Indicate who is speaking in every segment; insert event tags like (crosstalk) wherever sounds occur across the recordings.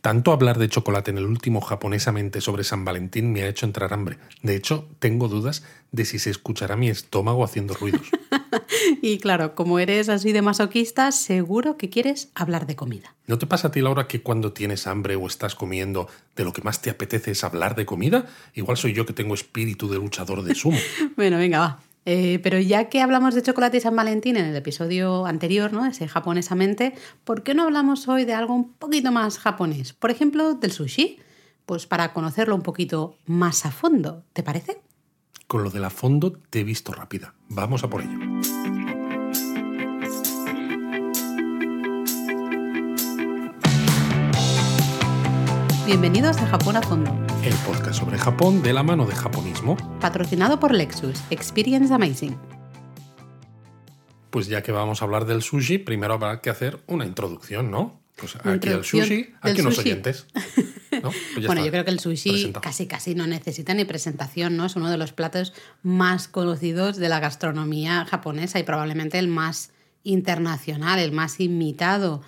Speaker 1: Tanto hablar de chocolate en el último japonesamente sobre San Valentín me ha hecho entrar hambre. De hecho, tengo dudas de si se escuchará mi estómago haciendo ruidos. (laughs)
Speaker 2: y claro, como eres así de masoquista, seguro que quieres hablar de comida.
Speaker 1: ¿No te pasa a ti, Laura, que cuando tienes hambre o estás comiendo, de lo que más te apetece es hablar de comida? Igual soy yo que tengo espíritu de luchador de sumo. (laughs)
Speaker 2: bueno, venga, va. Eh, pero ya que hablamos de chocolate y San Valentín en el episodio anterior, ¿no? Ese japonesamente, ¿por qué no hablamos hoy de algo un poquito más japonés? Por ejemplo, del sushi. Pues para conocerlo un poquito más a fondo, ¿te parece?
Speaker 1: Con lo de la fondo te he visto rápida. Vamos a por ello.
Speaker 2: Bienvenidos a Japón a Fondo.
Speaker 1: El podcast sobre Japón de la mano de japonismo.
Speaker 2: Patrocinado por Lexus. Experience Amazing.
Speaker 1: Pues ya que vamos a hablar del sushi, primero habrá que hacer una introducción, ¿no? Pues aquí el sushi, aquí unos oyentes.
Speaker 2: Pues (laughs) bueno, yo creo que el sushi casi casi no necesita ni presentación, ¿no? Es uno de los platos más conocidos de la gastronomía japonesa y probablemente el más internacional, el más imitado.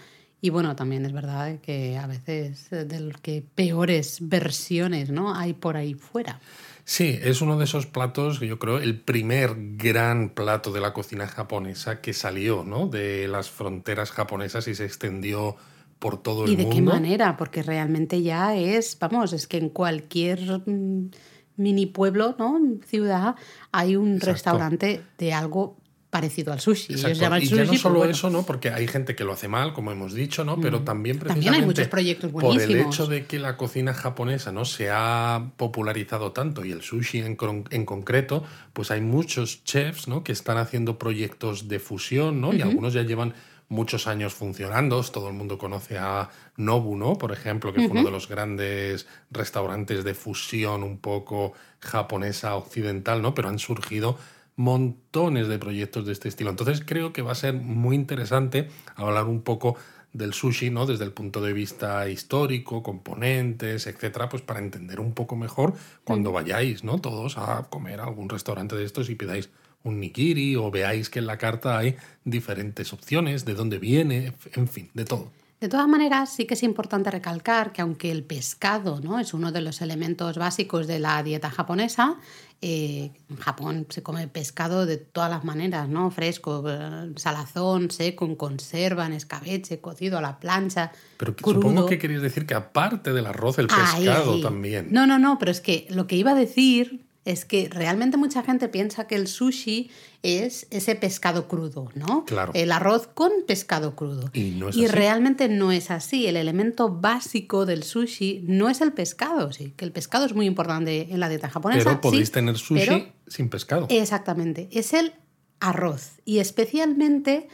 Speaker 2: Y bueno, también es verdad que a veces eh, de que peores versiones ¿no? hay por ahí fuera.
Speaker 1: Sí, es uno de esos platos, yo creo, el primer gran plato de la cocina japonesa que salió ¿no? de las fronteras japonesas y se extendió por todo el mundo.
Speaker 2: ¿Y de qué manera? Porque realmente ya es, vamos, es que en cualquier mm, mini pueblo, ¿no? Ciudad, hay un restaurante de algo parecido al sushi. y
Speaker 1: ya no solo eso, ¿no? Porque hay gente que lo hace mal, como hemos dicho, ¿no? Pero mm. también precisamente
Speaker 2: también hay muchos proyectos buenísimos.
Speaker 1: por el hecho de que la cocina japonesa no se ha popularizado tanto y el sushi en, en concreto, pues hay muchos chefs, ¿no? Que están haciendo proyectos de fusión, ¿no? Y algunos ya llevan muchos años funcionando. Todo el mundo conoce a Nobu, ¿no? Por ejemplo, que fue uno de los grandes restaurantes de fusión un poco japonesa occidental, ¿no? Pero han surgido montones de proyectos de este estilo. Entonces creo que va a ser muy interesante hablar un poco del sushi, ¿no? Desde el punto de vista histórico, componentes, etcétera, pues para entender un poco mejor cuando vayáis, ¿no? Todos a comer a algún restaurante de estos y pidáis un nigiri o veáis que en la carta hay diferentes opciones, de dónde viene, en fin, de todo.
Speaker 2: De todas maneras, sí que es importante recalcar que aunque el pescado ¿no? es uno de los elementos básicos de la dieta japonesa, eh, en Japón se come pescado de todas las maneras, ¿no? Fresco, eh, salazón, seco, en conserva, en escabeche, cocido a la plancha.
Speaker 1: Pero supongo que queréis decir que aparte del arroz, el pescado también.
Speaker 2: No, no, no, pero es que lo que iba a decir es que realmente mucha gente piensa que el sushi es ese pescado crudo, ¿no?
Speaker 1: Claro.
Speaker 2: El arroz con pescado crudo.
Speaker 1: Y,
Speaker 2: realmente no es así. El elemento básico del sushi no es el pescado, sí, que el pescado es muy importante en la dieta japonesa.
Speaker 1: Pero podéis tener sushi sin pescado.
Speaker 2: Exactamente. Es el arroz y especialmente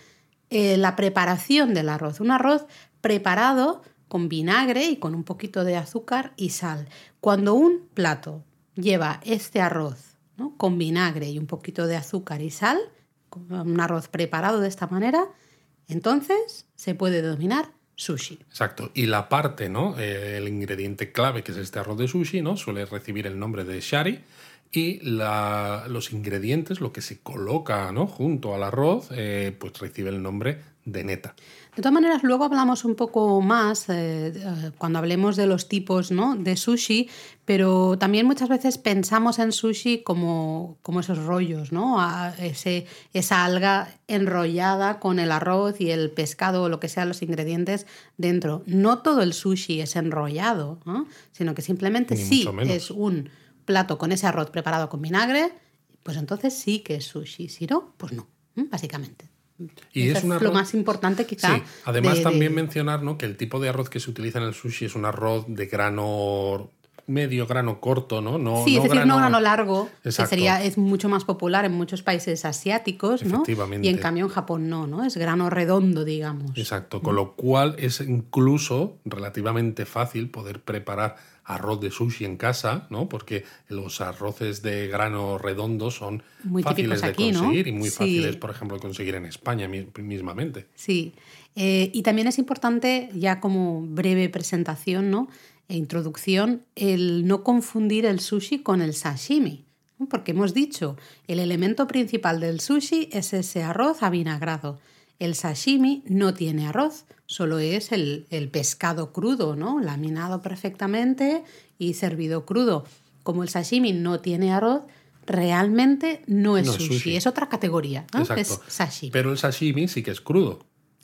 Speaker 2: eh, la preparación del arroz. Un arroz preparado con vinagre y con un poquito de azúcar y sal. Cuando un plato lleva este arroz con vinagre y un poquito de azúcar y sal, un arroz preparado de esta manera, entonces se puede denominar sushi.
Speaker 1: Exacto. Y la parte, ¿no? Eh, el ingrediente clave, que es este arroz de sushi, ¿no? Suele recibir el nombre de shari. Y los ingredientes, lo que se coloca ¿no? junto al arroz, eh, pues recibe el nombre de neta.
Speaker 2: De todas maneras, luego hablamos un poco más eh, eh, cuando hablemos de los tipos ¿no? de sushi, pero también muchas veces pensamos en sushi como, como esos rollos, ¿no? ese, esa alga enrollada con el arroz y el pescado o lo que sean los ingredientes dentro. No todo el sushi es enrollado, sino que simplemente sí es un plato con ese arroz preparado con vinagre, pues entonces sí que es sushi. Si no, pues no, básicamente.
Speaker 1: Y es,
Speaker 2: lo más importante quizá.
Speaker 1: Sí. Además también mencionar ¿no? que el tipo de arroz que se utiliza en el sushi es un arroz de grano medio grano corto, ¿no? no
Speaker 2: sí, es decir, no grano largo, que sería, es mucho más popular en muchos países asiáticos, ¿no? Y en cambio en Japón no, ¿no? Es grano redondo, digamos.
Speaker 1: Exacto, con lo cual es incluso relativamente fácil poder preparar arroz de sushi en casa, ¿no? Porque los arroces de grano redondo son muy fáciles de conseguir y muy fáciles, por ejemplo, de conseguir en España mismamente.
Speaker 2: Sí, eh, y también es importante, ya como breve presentación, ¿no? E introducción, el no confundir el sushi con el sashimi. Porque hemos dicho, el elemento principal del sushi es ese arroz avinagrado. El sashimi no tiene arroz, solo es el, el pescado crudo, ¿no? Laminado perfectamente y servido crudo. Como el sashimi no tiene arroz, realmente no es,
Speaker 1: No
Speaker 2: sushi,
Speaker 1: sushi.
Speaker 2: es otra categoría, ¿no? Es sashimi.
Speaker 1: Pero el sashimi sí que es crudo.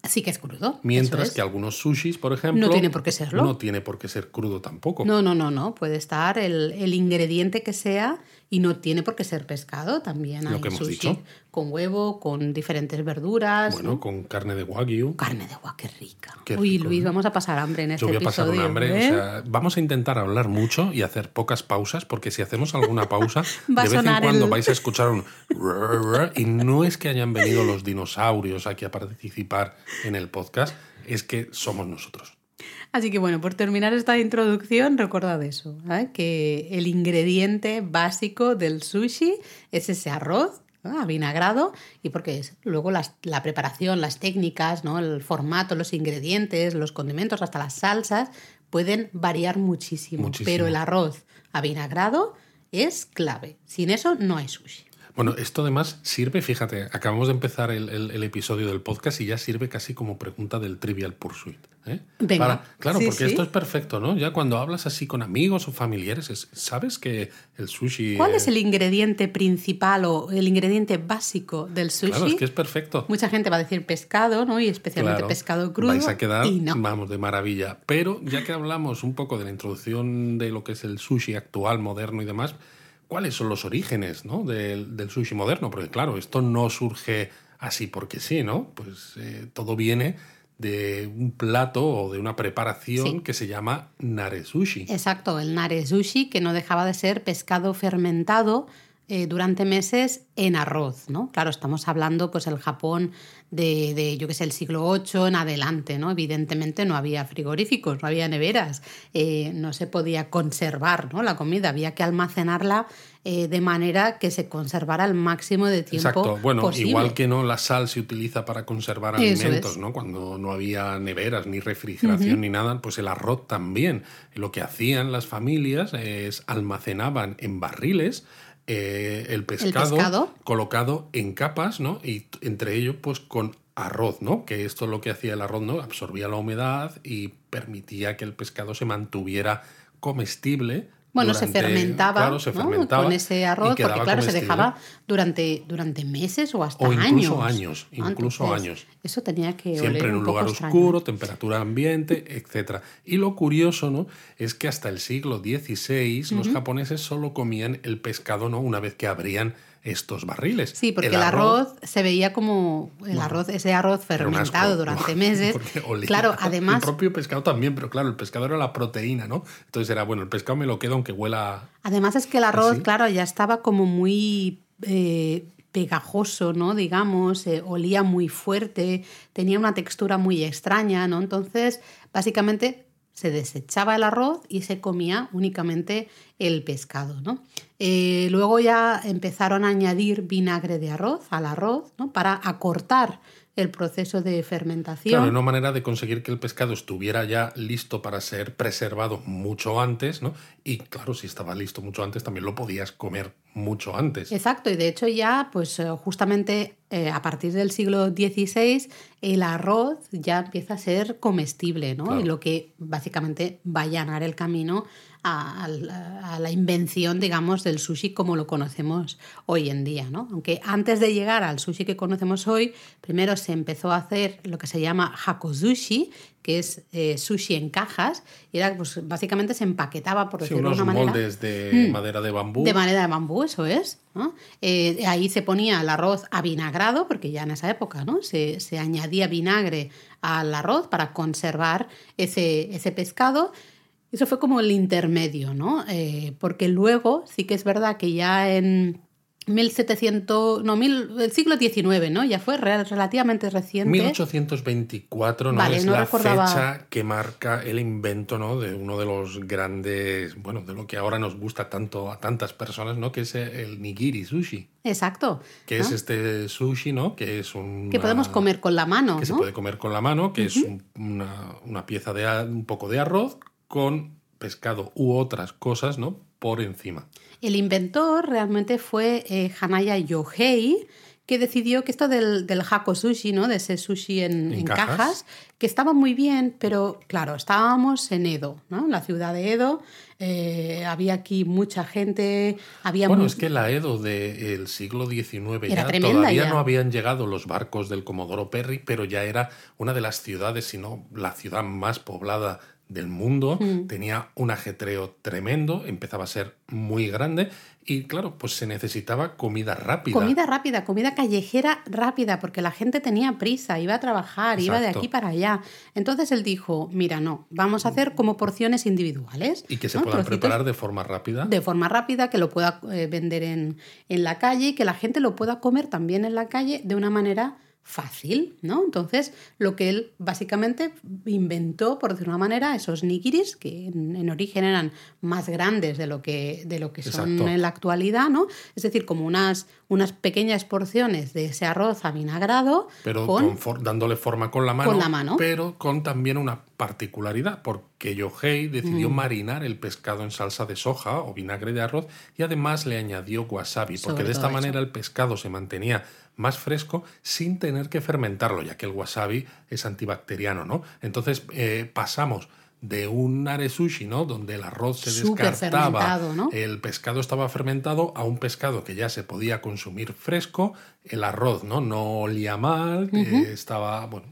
Speaker 2: Sí que es crudo.
Speaker 1: Mientras
Speaker 2: es.
Speaker 1: que algunos sushis, por ejemplo.
Speaker 2: No tiene por qué serlo.
Speaker 1: No tiene por qué ser crudo tampoco.
Speaker 2: No, no, no, no. Puede estar el, el ingrediente que sea y no tiene por qué ser pescado. También
Speaker 1: Lo que hemos
Speaker 2: sushi
Speaker 1: dicho.
Speaker 2: con huevo, con diferentes verduras.
Speaker 1: Bueno,
Speaker 2: ¿no?
Speaker 1: con carne de wagyu.
Speaker 2: Carne de agua, qué rica.
Speaker 1: Qué
Speaker 2: Uy,
Speaker 1: rico,
Speaker 2: Luis,
Speaker 1: ¿no?
Speaker 2: vamos a pasar hambre en este
Speaker 1: Yo voy a pasar un hambre.
Speaker 2: ¿eh?
Speaker 1: O sea, vamos a intentar hablar mucho y hacer pocas pausas, porque si hacemos alguna pausa, (laughs) de vez en cuando
Speaker 2: el-
Speaker 1: vais a escuchar un (laughs) y no es que hayan venido los dinosaurios aquí a participar en el podcast, es que somos nosotros.
Speaker 2: Así que bueno, por terminar esta introducción, recordad eso, ¿eh? que el ingrediente básico del sushi es ese arroz ¿no? avinagrado y porque es luego las- la preparación, las técnicas, ¿no? el formato, los ingredientes, los condimentos, hasta las salsas pueden variar muchísimo,
Speaker 1: Muchísimo.
Speaker 2: pero el arroz avinagrado es clave. Sin eso no hay sushi.
Speaker 1: Bueno, esto además sirve, fíjate, acabamos de empezar el, el- el episodio del podcast y ya sirve casi como pregunta del Trivial Pursuit. ¿Eh?
Speaker 2: Venga.
Speaker 1: claro,
Speaker 2: Sí,
Speaker 1: porque
Speaker 2: sí.
Speaker 1: esto es perfecto, ¿no? Ya cuando hablas así con amigos o familiares, es- sabes que el sushi...
Speaker 2: ¿Cuál
Speaker 1: eh,
Speaker 2: es el ingrediente principal o el ingrediente básico del sushi?
Speaker 1: Claro, es que es perfecto.
Speaker 2: Mucha gente va a decir pescado, ¿no? Y especialmente
Speaker 1: Claro,
Speaker 2: pescado crudo.
Speaker 1: Vais a quedar,
Speaker 2: y no.
Speaker 1: vamos, de maravilla. Pero ya que hablamos un poco de la introducción de lo que es el sushi actual, moderno y demás, ¿cuáles son los orígenes ¿no? del, del sushi moderno? Porque claro, esto no surge así porque sí, ¿no? Pues eh, todo viene de un plato o de una preparación
Speaker 2: Sí.
Speaker 1: que se llama nare sushi.
Speaker 2: Exacto, el nare sushi, que no dejaba de ser pescado fermentado eh, durante meses en arroz, ¿no? Claro, estamos hablando, pues, el Japón de, de, yo qué sé, el siglo VIII en adelante, ¿no? Evidentemente no había frigoríficos, no había neveras, eh, no se podía conservar, ¿no? La comida, había que almacenarla eh, de manera que se conservara el máximo de tiempo
Speaker 1: Exacto. Bueno,
Speaker 2: posible.
Speaker 1: igual que no la sal se utiliza para conservar
Speaker 2: Eso
Speaker 1: alimentos,
Speaker 2: es.
Speaker 1: ¿no? Cuando no había neveras, ni refrigeración, ni nada, pues el arroz también. Lo que hacían las familias es almacenaban en barriles eh, el, pescado
Speaker 2: pescado.
Speaker 1: colocado en capas, ¿no? Y entre ellos, pues con arroz, ¿no? Que esto es lo que hacía el arroz, ¿no? Absorbía la humedad y permitía que el pescado se mantuviera comestible.
Speaker 2: Bueno, se fermentaba,
Speaker 1: claro, se
Speaker 2: ¿no?
Speaker 1: fermentaba
Speaker 2: con ese arroz, porque claro, se dejaba durante, durante meses o hasta
Speaker 1: O incluso
Speaker 2: años.
Speaker 1: años,
Speaker 2: ¿no?
Speaker 1: incluso
Speaker 2: Entonces,
Speaker 1: años.
Speaker 2: Eso tenía que
Speaker 1: Siempre
Speaker 2: oler
Speaker 1: en un lugar oscuro, temperatura ambiente, etc. Y lo curioso, ¿no? Es que hasta el siglo XVI los japoneses solo comían el pescado, ¿no? Una vez que abrían estos barriles.
Speaker 2: Sí, porque el, arroz, se veía como el arroz, ese arroz fermentado durante (laughs) meses. Claro,
Speaker 1: El
Speaker 2: además,
Speaker 1: propio pescado también, pero claro, el pescado era la proteína, ¿no? Entonces era, bueno, el pescado me lo quedo aunque huela...
Speaker 2: además es que el arroz,
Speaker 1: ¿Ah,
Speaker 2: claro, ya estaba como muy eh, pegajoso, ¿no? Digamos, eh, olía muy fuerte, tenía una textura muy extraña, ¿no? Entonces, básicamente se desechaba el arroz y se comía únicamente el pescado, ¿no? Eh, luego ya empezaron a añadir vinagre de arroz al arroz, ¿no? Para acortar el proceso de fermentación.
Speaker 1: Claro, una manera de conseguir que el pescado estuviera ya listo para ser preservado mucho antes, ¿no? Y claro, si estaba listo mucho antes, también lo podías comer mucho antes.
Speaker 2: Exacto, y de hecho ya, pues eh, justamente eh, a partir del siglo XVI, el arroz ya empieza a ser comestible, ¿no?
Speaker 1: Claro.
Speaker 2: Y lo que básicamente va a allanar el camino a, la invención, digamos, del sushi como lo conocemos hoy en día, ¿no? Aunque antes de llegar al sushi que conocemos hoy, primero se empezó a hacer lo que se llama hakosushi, que es eh, sushi en cajas, y era, pues básicamente se empaquetaba, por
Speaker 1: Sí,
Speaker 2: decirlo
Speaker 1: unos
Speaker 2: de una manera.
Speaker 1: moldes de madera de bambú.
Speaker 2: De madera de bambú, eso es. ¿no? Eh, ahí se ponía el arroz avinagrado, porque ya en esa época ¿no? se, se añadía vinagre al arroz para conservar ese, ese pescado. Eso fue como el intermedio, ¿no? Eh, porque luego sí que es verdad que ya en 1700, no, mil, el siglo XIX, ¿no? Ya fue re- relativamente reciente.
Speaker 1: 1824 ¿no?
Speaker 2: Vale,
Speaker 1: es
Speaker 2: no
Speaker 1: la
Speaker 2: recordaba.
Speaker 1: fecha que marca el invento ¿no? de uno de los grandes, bueno, de lo que ahora nos gusta tanto a tantas personas, ¿no? que es el nigiri sushi,
Speaker 2: Exacto.
Speaker 1: que
Speaker 2: ¿no?
Speaker 1: es este sushi, ¿no? que es un
Speaker 2: Que podemos comer con la mano,
Speaker 1: que se puede comer con la mano, que es un- una, una pieza de un poco de arroz con pescado u otras cosas, ¿no? Por encima.
Speaker 2: El inventor realmente fue eh, Hanaya Yohei, que decidió que esto del, del hako sushi, ¿no? de ese sushi en, cajas? que estaba muy bien, pero claro, estábamos en Edo, ¿no? la ciudad de Edo, eh, había aquí mucha gente, había...
Speaker 1: Bueno, es que la Edo del siglo XIX ya todavía no habían llegado los barcos del Comodoro Perry, pero ya era una de las ciudades, si no la ciudad más poblada del mundo, mm. tenía un ajetreo tremendo, empezaba a ser muy grande y claro, pues se necesitaba comida rápida.
Speaker 2: Comida rápida, comida callejera rápida, porque la gente tenía prisa, iba a trabajar, iba de aquí para allá. Entonces él dijo, mira, no, vamos a hacer como porciones individuales.
Speaker 1: Y que se puedan preparar de forma rápida.
Speaker 2: De forma rápida, que lo pueda eh, vender en, en la calle y que la gente lo pueda comer también en la calle de una manera fácil, ¿no? Entonces, lo que él básicamente inventó, por decir una manera, esos nigiris, que en, origen eran más grandes de lo que, de lo que son en la actualidad, ¿no? Es decir, como unas, unas pequeñas porciones de ese arroz avinagrado.
Speaker 1: Pero dándole forma con la mano. Con la mano. Pero con también una particularidad, porque Yohei decidió mm. marinar el pescado en salsa de soja o vinagre de arroz y además le añadió wasabi, porque de esta manera el pescado se mantenía más fresco sin tener que fermentarlo, ya que el wasabi es antibacteriano, ¿no? Entonces eh, pasamos de un are sushi, ¿no? Donde el arroz se descartaba, el pescado estaba fermentado, a un pescado que ya se podía consumir fresco, el arroz, ¿no? No olía mal, estaba, bueno,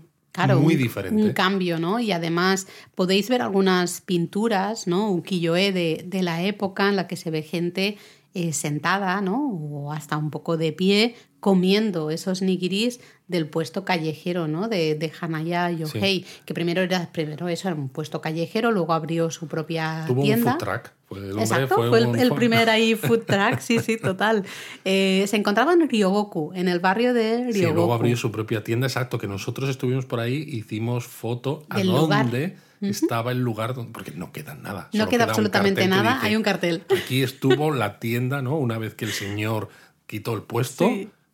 Speaker 1: muy diferente.
Speaker 2: Un cambio, ¿no? Y además podéis ver algunas pinturas, ¿no? Un quilloé de, de la época en la que se ve gente eh, sentada, ¿no? O hasta un poco de pie, comiendo esos nigiris del puesto callejero, ¿no? De, de Hanaya Yohei, que primero era primero eso, era un puesto callejero, luego abrió su propia
Speaker 1: Tuvo
Speaker 2: tienda.
Speaker 1: Un food truck.
Speaker 2: Exacto, fue, el, primer ahí food truck, sí, sí, total. (laughs) Eh, se encontraba en Ryogoku, en el barrio de Ryogoku. Sí,
Speaker 1: luego abrió su propia tienda, exacto, que nosotros estuvimos por ahí, hicimos foto a dónde estaba el lugar donde, porque no queda nada.
Speaker 2: No queda, absolutamente nada, hay un cartel.
Speaker 1: Aquí estuvo la tienda, ¿no? Una vez que el señor quitó el puesto.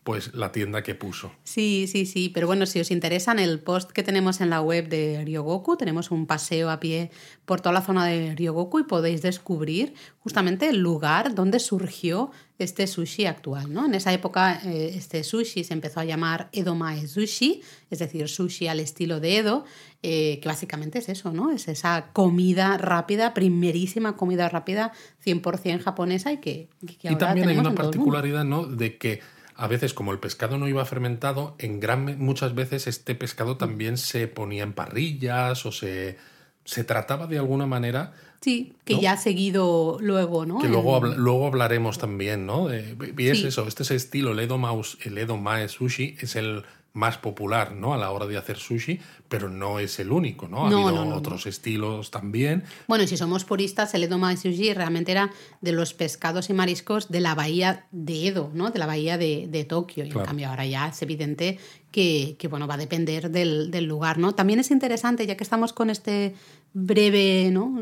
Speaker 1: Pues la tienda que puso.
Speaker 2: Sí, sí, sí, pero bueno, si os interesa, en el post que tenemos en la web de Ryogoku, tenemos un paseo a pie por toda la zona de Ryogoku y podéis descubrir justamente el lugar donde surgió este sushi actual. ¿no? En esa época eh, este sushi se empezó a llamar Edomae Sushi, es decir, sushi al estilo de Edo, eh, que básicamente es eso, ¿no? Es esa comida rápida, primerísima comida rápida, 100% japonesa y que,
Speaker 1: y también hay una particularidad, ¿no? De que a veces como el pescado no iba fermentado, en gran muchas veces este pescado también se ponía en parrillas o se, se trataba de alguna manera
Speaker 2: Sí, que ya ha seguido luego, ¿no?
Speaker 1: Que luego, luego hablaremos también, ¿no? y es eso, este es el estilo, el Edo, el Edo Mae Sushi es el más popular, ¿no? A la hora de hacer sushi, pero no es el único, ¿no? Ha habido otros estilos también.
Speaker 2: Bueno, si somos puristas, el Edo Mae Sushi realmente era de los pescados y mariscos de la bahía de Edo, ¿no? De la bahía de, de Tokio. Y en cambio ahora ya es evidente que, que bueno, va a depender del, del, lugar, ¿no? También es interesante, ya que estamos con este breve ¿no?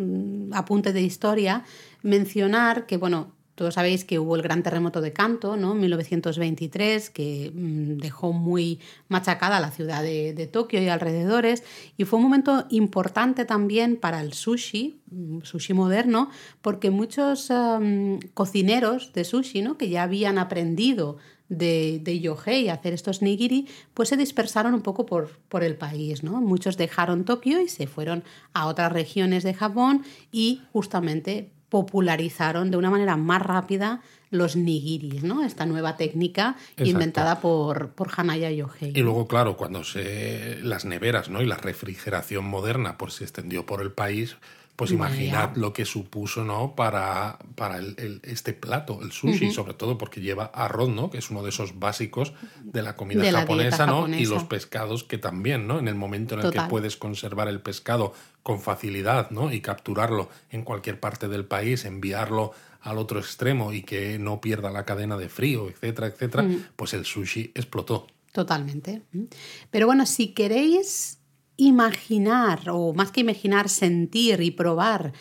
Speaker 2: apunte de historia, mencionar que, bueno, todos sabéis que hubo el gran terremoto de Kanto, ¿no? En 1923, que mm, dejó muy machacada la ciudad de, Tokio y alrededores, y fue un momento importante también para el sushi, mm, sushi moderno, porque muchos cocineros de sushi, ¿no? Que ya habían aprendido de, de Yohei hacer estos nigiri, pues se dispersaron un poco por, por el país. ¿no? Muchos dejaron Tokio y se fueron a otras regiones de Japón y justamente popularizaron de una manera más rápida los nigiris, ¿no? Esta nueva técnica inventada por, por Hanaya Yohei.
Speaker 1: Y luego, claro, cuando se las neveras, ¿no? Y la refrigeración moderna pues se extendió por el país, pues imaginad lo que supuso ¿no? para, para el, este plato, el sushi, sobre todo porque lleva arroz, ¿no? que es uno de esos básicos de la comida japonesa, ¿no? y los pescados que también, ¿no? en el momento en el que puedes conservar el pescado con facilidad ¿no? y capturarlo en cualquier parte del país, enviarlo al otro extremo y que no pierda la cadena de frío, etcétera, etcétera, mm. pues el sushi explotó.
Speaker 2: Totalmente. Pero bueno, si queréis imaginar, o más que imaginar, sentir y probar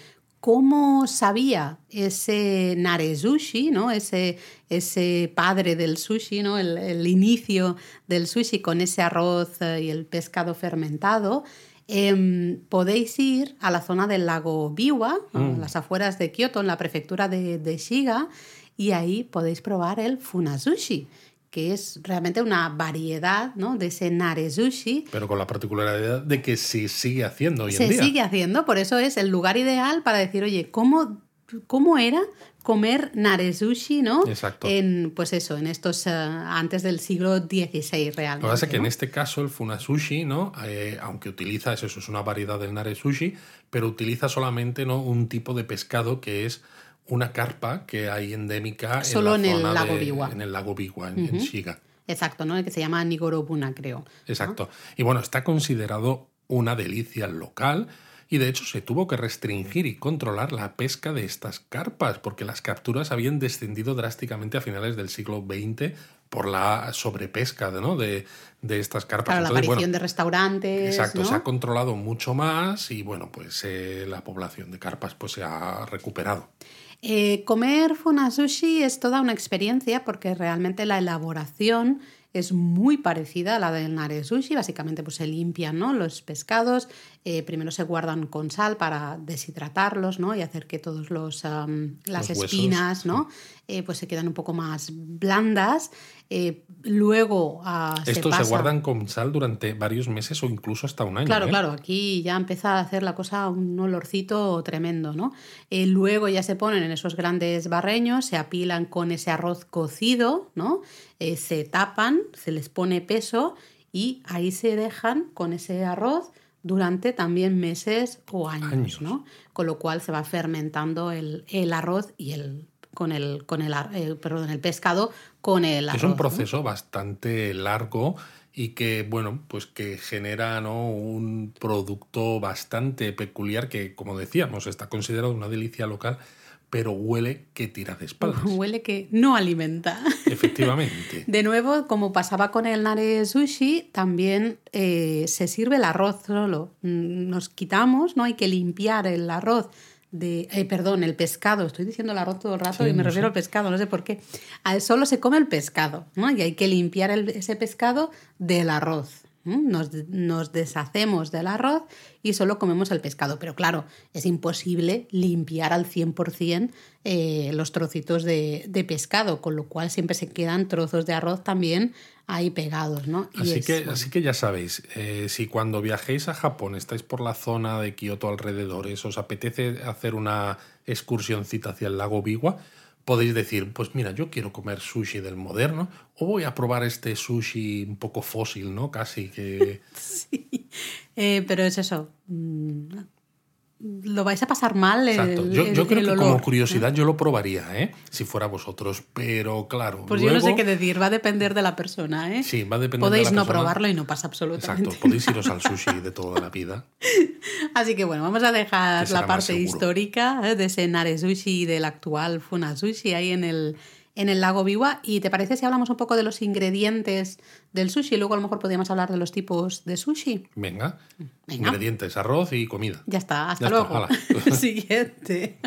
Speaker 2: cómo sabía ese nare sushi, ¿no? ese, ese padre del sushi, ¿no? El, inicio del sushi con ese arroz eh, y el pescado fermentado, em, podéis ir a la zona del lago Biwa, mm. las afueras de Kioto, en la prefectura de, de Shiga, y ahí podéis probar el funazushi que es realmente una variedad ¿no? de ese nare sushi.
Speaker 1: Pero con la particularidad de que se sigue haciendo hoy
Speaker 2: se
Speaker 1: en día.
Speaker 2: sigue haciendo, por eso es el lugar ideal para decir, oye, ¿cómo, cómo era comer nare sushi, ¿no?
Speaker 1: Exacto.
Speaker 2: En, pues eso, en estos, eh, antes del siglo XVI realmente.
Speaker 1: Lo que pasa es que en este caso el funasushi, ¿no? Eh, aunque utiliza, es eso, es una variedad del nare sushi, pero utiliza solamente ¿no? un tipo de pescado que es una carpa que hay endémica
Speaker 2: Solo
Speaker 1: en,
Speaker 2: en el lago
Speaker 1: de-
Speaker 2: Biwa.
Speaker 1: En el lago Biwa, en, en Shiga.
Speaker 2: Exacto, ¿no? El que se llama Nigorobuna, creo.
Speaker 1: Exacto. Y bueno, está considerado una delicia local y de hecho se tuvo que restringir y controlar la pesca de estas carpas porque las capturas habían descendido drásticamente a finales del siglo XX por la sobrepesca ¿no? de, de estas carpas.
Speaker 2: Claro, la aparición
Speaker 1: bueno,
Speaker 2: de restaurantes.
Speaker 1: Exacto,
Speaker 2: ¿no?
Speaker 1: se ha controlado mucho más y bueno, pues eh, la población de carpas pues se ha recuperado.
Speaker 2: Eh, comer funasushi es toda una experiencia porque realmente la elaboración es muy parecida a la del nare sushi. Básicamente pues se limpian ¿no? los pescados, eh, primero se guardan con sal para deshidratarlos ¿no? y hacer que todos los am, las
Speaker 1: Los huesos,
Speaker 2: espinas ¿no? Eh, pues se quedan un poco más blandas. Eh, luego ah, se
Speaker 1: Estos se, guardan con sal durante varios meses o incluso hasta un año.
Speaker 2: Claro,
Speaker 1: ¿eh?
Speaker 2: claro, aquí ya empieza a hacer la cosa un olorcito tremendo, ¿no? Eh, luego ya se ponen en esos grandes barreños, se apilan con ese arroz cocido, ¿no? Se tapan, se les pone peso y ahí se dejan con ese arroz durante también meses o años,
Speaker 1: Años.
Speaker 2: ¿no? Con lo cual se va fermentando el, el arroz y el con el con el, ar- eh, perdón, el pescado con el arroz.
Speaker 1: Es un
Speaker 2: ¿no?
Speaker 1: proceso bastante largo y que, bueno, pues que genera ¿no? un producto bastante peculiar que, como decíamos, está considerado una delicia local, pero huele que tira de espaldas. (laughs)
Speaker 2: Huele que no alimenta.
Speaker 1: Efectivamente. (laughs)
Speaker 2: De nuevo, como pasaba con el nare sushi, también eh, se sirve el arroz solo. Mm, Nos quitamos, ¿no? Hay que limpiar el arroz de, eh, perdón, el pescado. Estoy diciendo el arroz todo el rato
Speaker 1: Sí,
Speaker 2: y me
Speaker 1: no
Speaker 2: refiero
Speaker 1: sé.
Speaker 2: al pescado, no sé por qué. A- Solo se come el pescado, ¿no? Y hay que limpiar el- ese pescado del arroz. Nos, nos deshacemos del arroz y solo comemos el pescado. Pero claro, es imposible limpiar al 100% eh, los trocitos de, de pescado, con lo cual siempre se quedan trozos de arroz también ahí pegados, ¿no? Y
Speaker 1: Así
Speaker 2: es-
Speaker 1: que, así que ya sabéis, eh, si cuando viajéis a Japón estáis por la zona de Kioto alrededores, os apetece hacer una excursioncita hacia el lago Biwa, podéis decir, pues mira, yo quiero comer sushi del moderno, o voy a probar este sushi un poco fósil, ¿no? Casi que... (laughs)
Speaker 2: Eh, pero es eso. Lo vais a pasar mal. el-
Speaker 1: Exacto. Yo, creo
Speaker 2: el
Speaker 1: que
Speaker 2: olor,
Speaker 1: como
Speaker 2: ¿no?
Speaker 1: curiosidad yo lo probaría, ¿eh? Si fuera vosotros, pero claro.
Speaker 2: Pues yo no sé qué decir, va a depender de la persona, ¿eh?
Speaker 1: Sí, va a depender
Speaker 2: Podéis
Speaker 1: de la
Speaker 2: no
Speaker 1: persona.
Speaker 2: probarlo y no pasa absolutamente
Speaker 1: Exacto, podéis iros al sushi de toda la vida. (laughs)
Speaker 2: Así que bueno, vamos a dejar la parte histórica ¿eh? de ese nare sushi y del actual funa sushi ahí en el, en el lago Biwa. ¿Y te parece si hablamos un poco de los ingredientes del sushi? Luego a lo mejor podríamos hablar de los tipos de sushi.
Speaker 1: Venga.
Speaker 2: Venga.
Speaker 1: Ingredientes, arroz y comida.
Speaker 2: Ya está, hasta
Speaker 1: Ya
Speaker 2: luego. (laughs) Siguiente.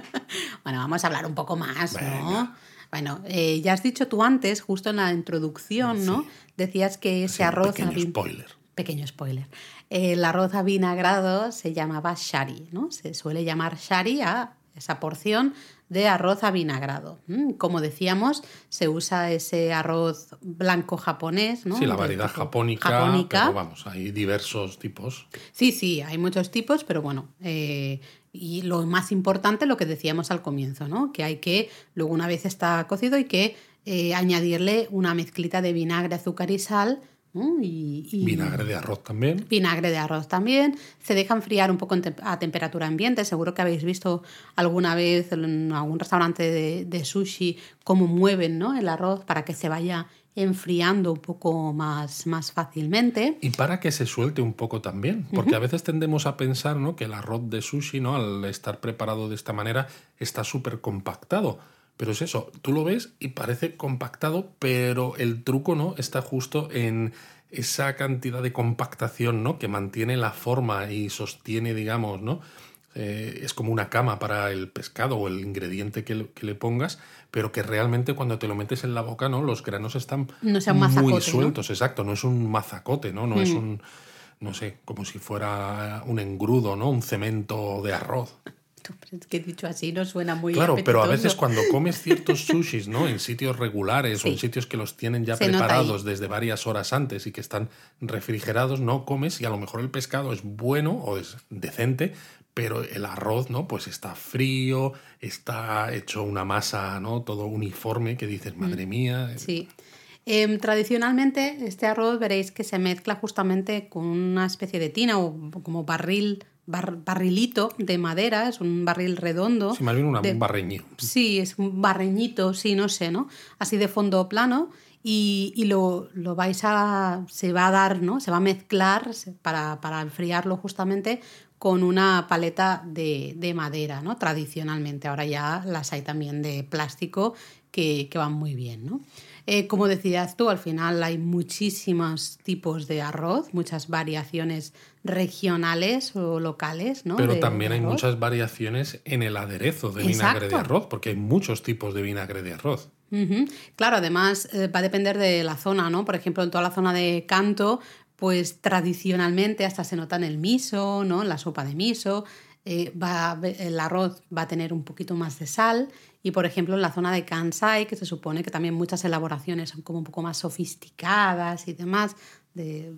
Speaker 2: Bueno, vamos a hablar un poco más, ¿no? Bueno, eh, ya has dicho tú antes, justo en la introducción, ¿no? Decías que ese
Speaker 1: Sí,
Speaker 2: arroz...
Speaker 1: pequeño spoiler.
Speaker 2: Pequeño spoiler. El arroz avinagrado se llamaba shari, ¿no? Se suele llamar shari a esa porción de arroz avinagrado. Mm, Como decíamos, se usa ese arroz blanco japonés, ¿no?
Speaker 1: Sí, la variedad japónica. pero vamos, hay diversos tipos.
Speaker 2: Sí, sí, hay muchos tipos, pero bueno, eh, y lo más importante, lo que decíamos al comienzo, ¿no? Que hay que, luego una vez está cocido, hay que eh, añadirle una mezclita de vinagre, azúcar y sal. ¿No? Y, y-
Speaker 1: Vinagre de arroz también.
Speaker 2: Vinagre de arroz también. Se deja enfriar un poco a temperatura ambiente. Seguro que habéis visto alguna vez en algún restaurante de, de sushi cómo mueven ¿no? el arroz para que se vaya enfriando un poco más, más fácilmente.
Speaker 1: Y para que se suelte un poco también, porque a veces tendemos a pensar ¿no? que el arroz de sushi, ¿no? al estar preparado de esta manera, está súper compactado. Pero es eso, tú lo ves y parece compactado, pero el truco no está justo en esa cantidad de compactación ¿no? que mantiene la forma y sostiene, digamos, ¿no? Eh, es como una cama para el pescado o el ingrediente que le, que le pongas, pero que realmente cuando te lo metes en la boca, ¿no? Los granos están
Speaker 2: No sea un
Speaker 1: muy
Speaker 2: mazacote, ¿no?
Speaker 1: sueltos, exacto, no es un mazacote, ¿no? No
Speaker 2: Mm.
Speaker 1: es un, no sé, como si fuera un engrudo, ¿no? Un cemento de arroz.
Speaker 2: Es que dicho así no suena muy
Speaker 1: Claro, pero a veces cuando comes ciertos sushis, ¿no? En sitios regulares o en sitios que los tienen ya
Speaker 2: Se
Speaker 1: preparados desde varias horas antes y que están refrigerados, no comes y a lo mejor el pescado es bueno o es decente, pero el arroz, ¿no? Pues está frío, está hecho una masa, ¿no? Todo uniforme que dices, madre mía.
Speaker 2: Mm. Sí. Em, tradicionalmente este arroz veréis que se mezcla justamente con una especie de tina o como barril, bar- barrilito de madera, es un barril redondo.
Speaker 1: Sí, más bien una-
Speaker 2: de-
Speaker 1: un barreño.
Speaker 2: Sí, es un barreñito, sí, no sé, ¿no? Así de fondo plano y, y lo, lo vais a... se va a dar, ¿no? Se va a mezclar para, para enfriarlo justamente con una paleta de, de madera, ¿no? Tradicionalmente. Ahora ya las hay también de plástico que, que van muy bien, ¿no? Eh, como decías tú, al final hay muchísimos tipos de arroz, muchas variaciones regionales o locales, ¿no?
Speaker 1: Pero
Speaker 2: de-
Speaker 1: también hay muchas variaciones en el aderezo de vinagre de arroz, porque hay muchos tipos de vinagre de arroz.
Speaker 2: Claro, además eh, va a depender de la zona, ¿no? Por ejemplo, en toda la zona de Canto, pues tradicionalmente hasta se nota en el miso, ¿no? En la sopa de miso, eh, va, el arroz va a tener un poquito más de sal y, por ejemplo, en la zona de Kansai, que se supone que también muchas elaboraciones son como un poco más sofisticadas y demás, de,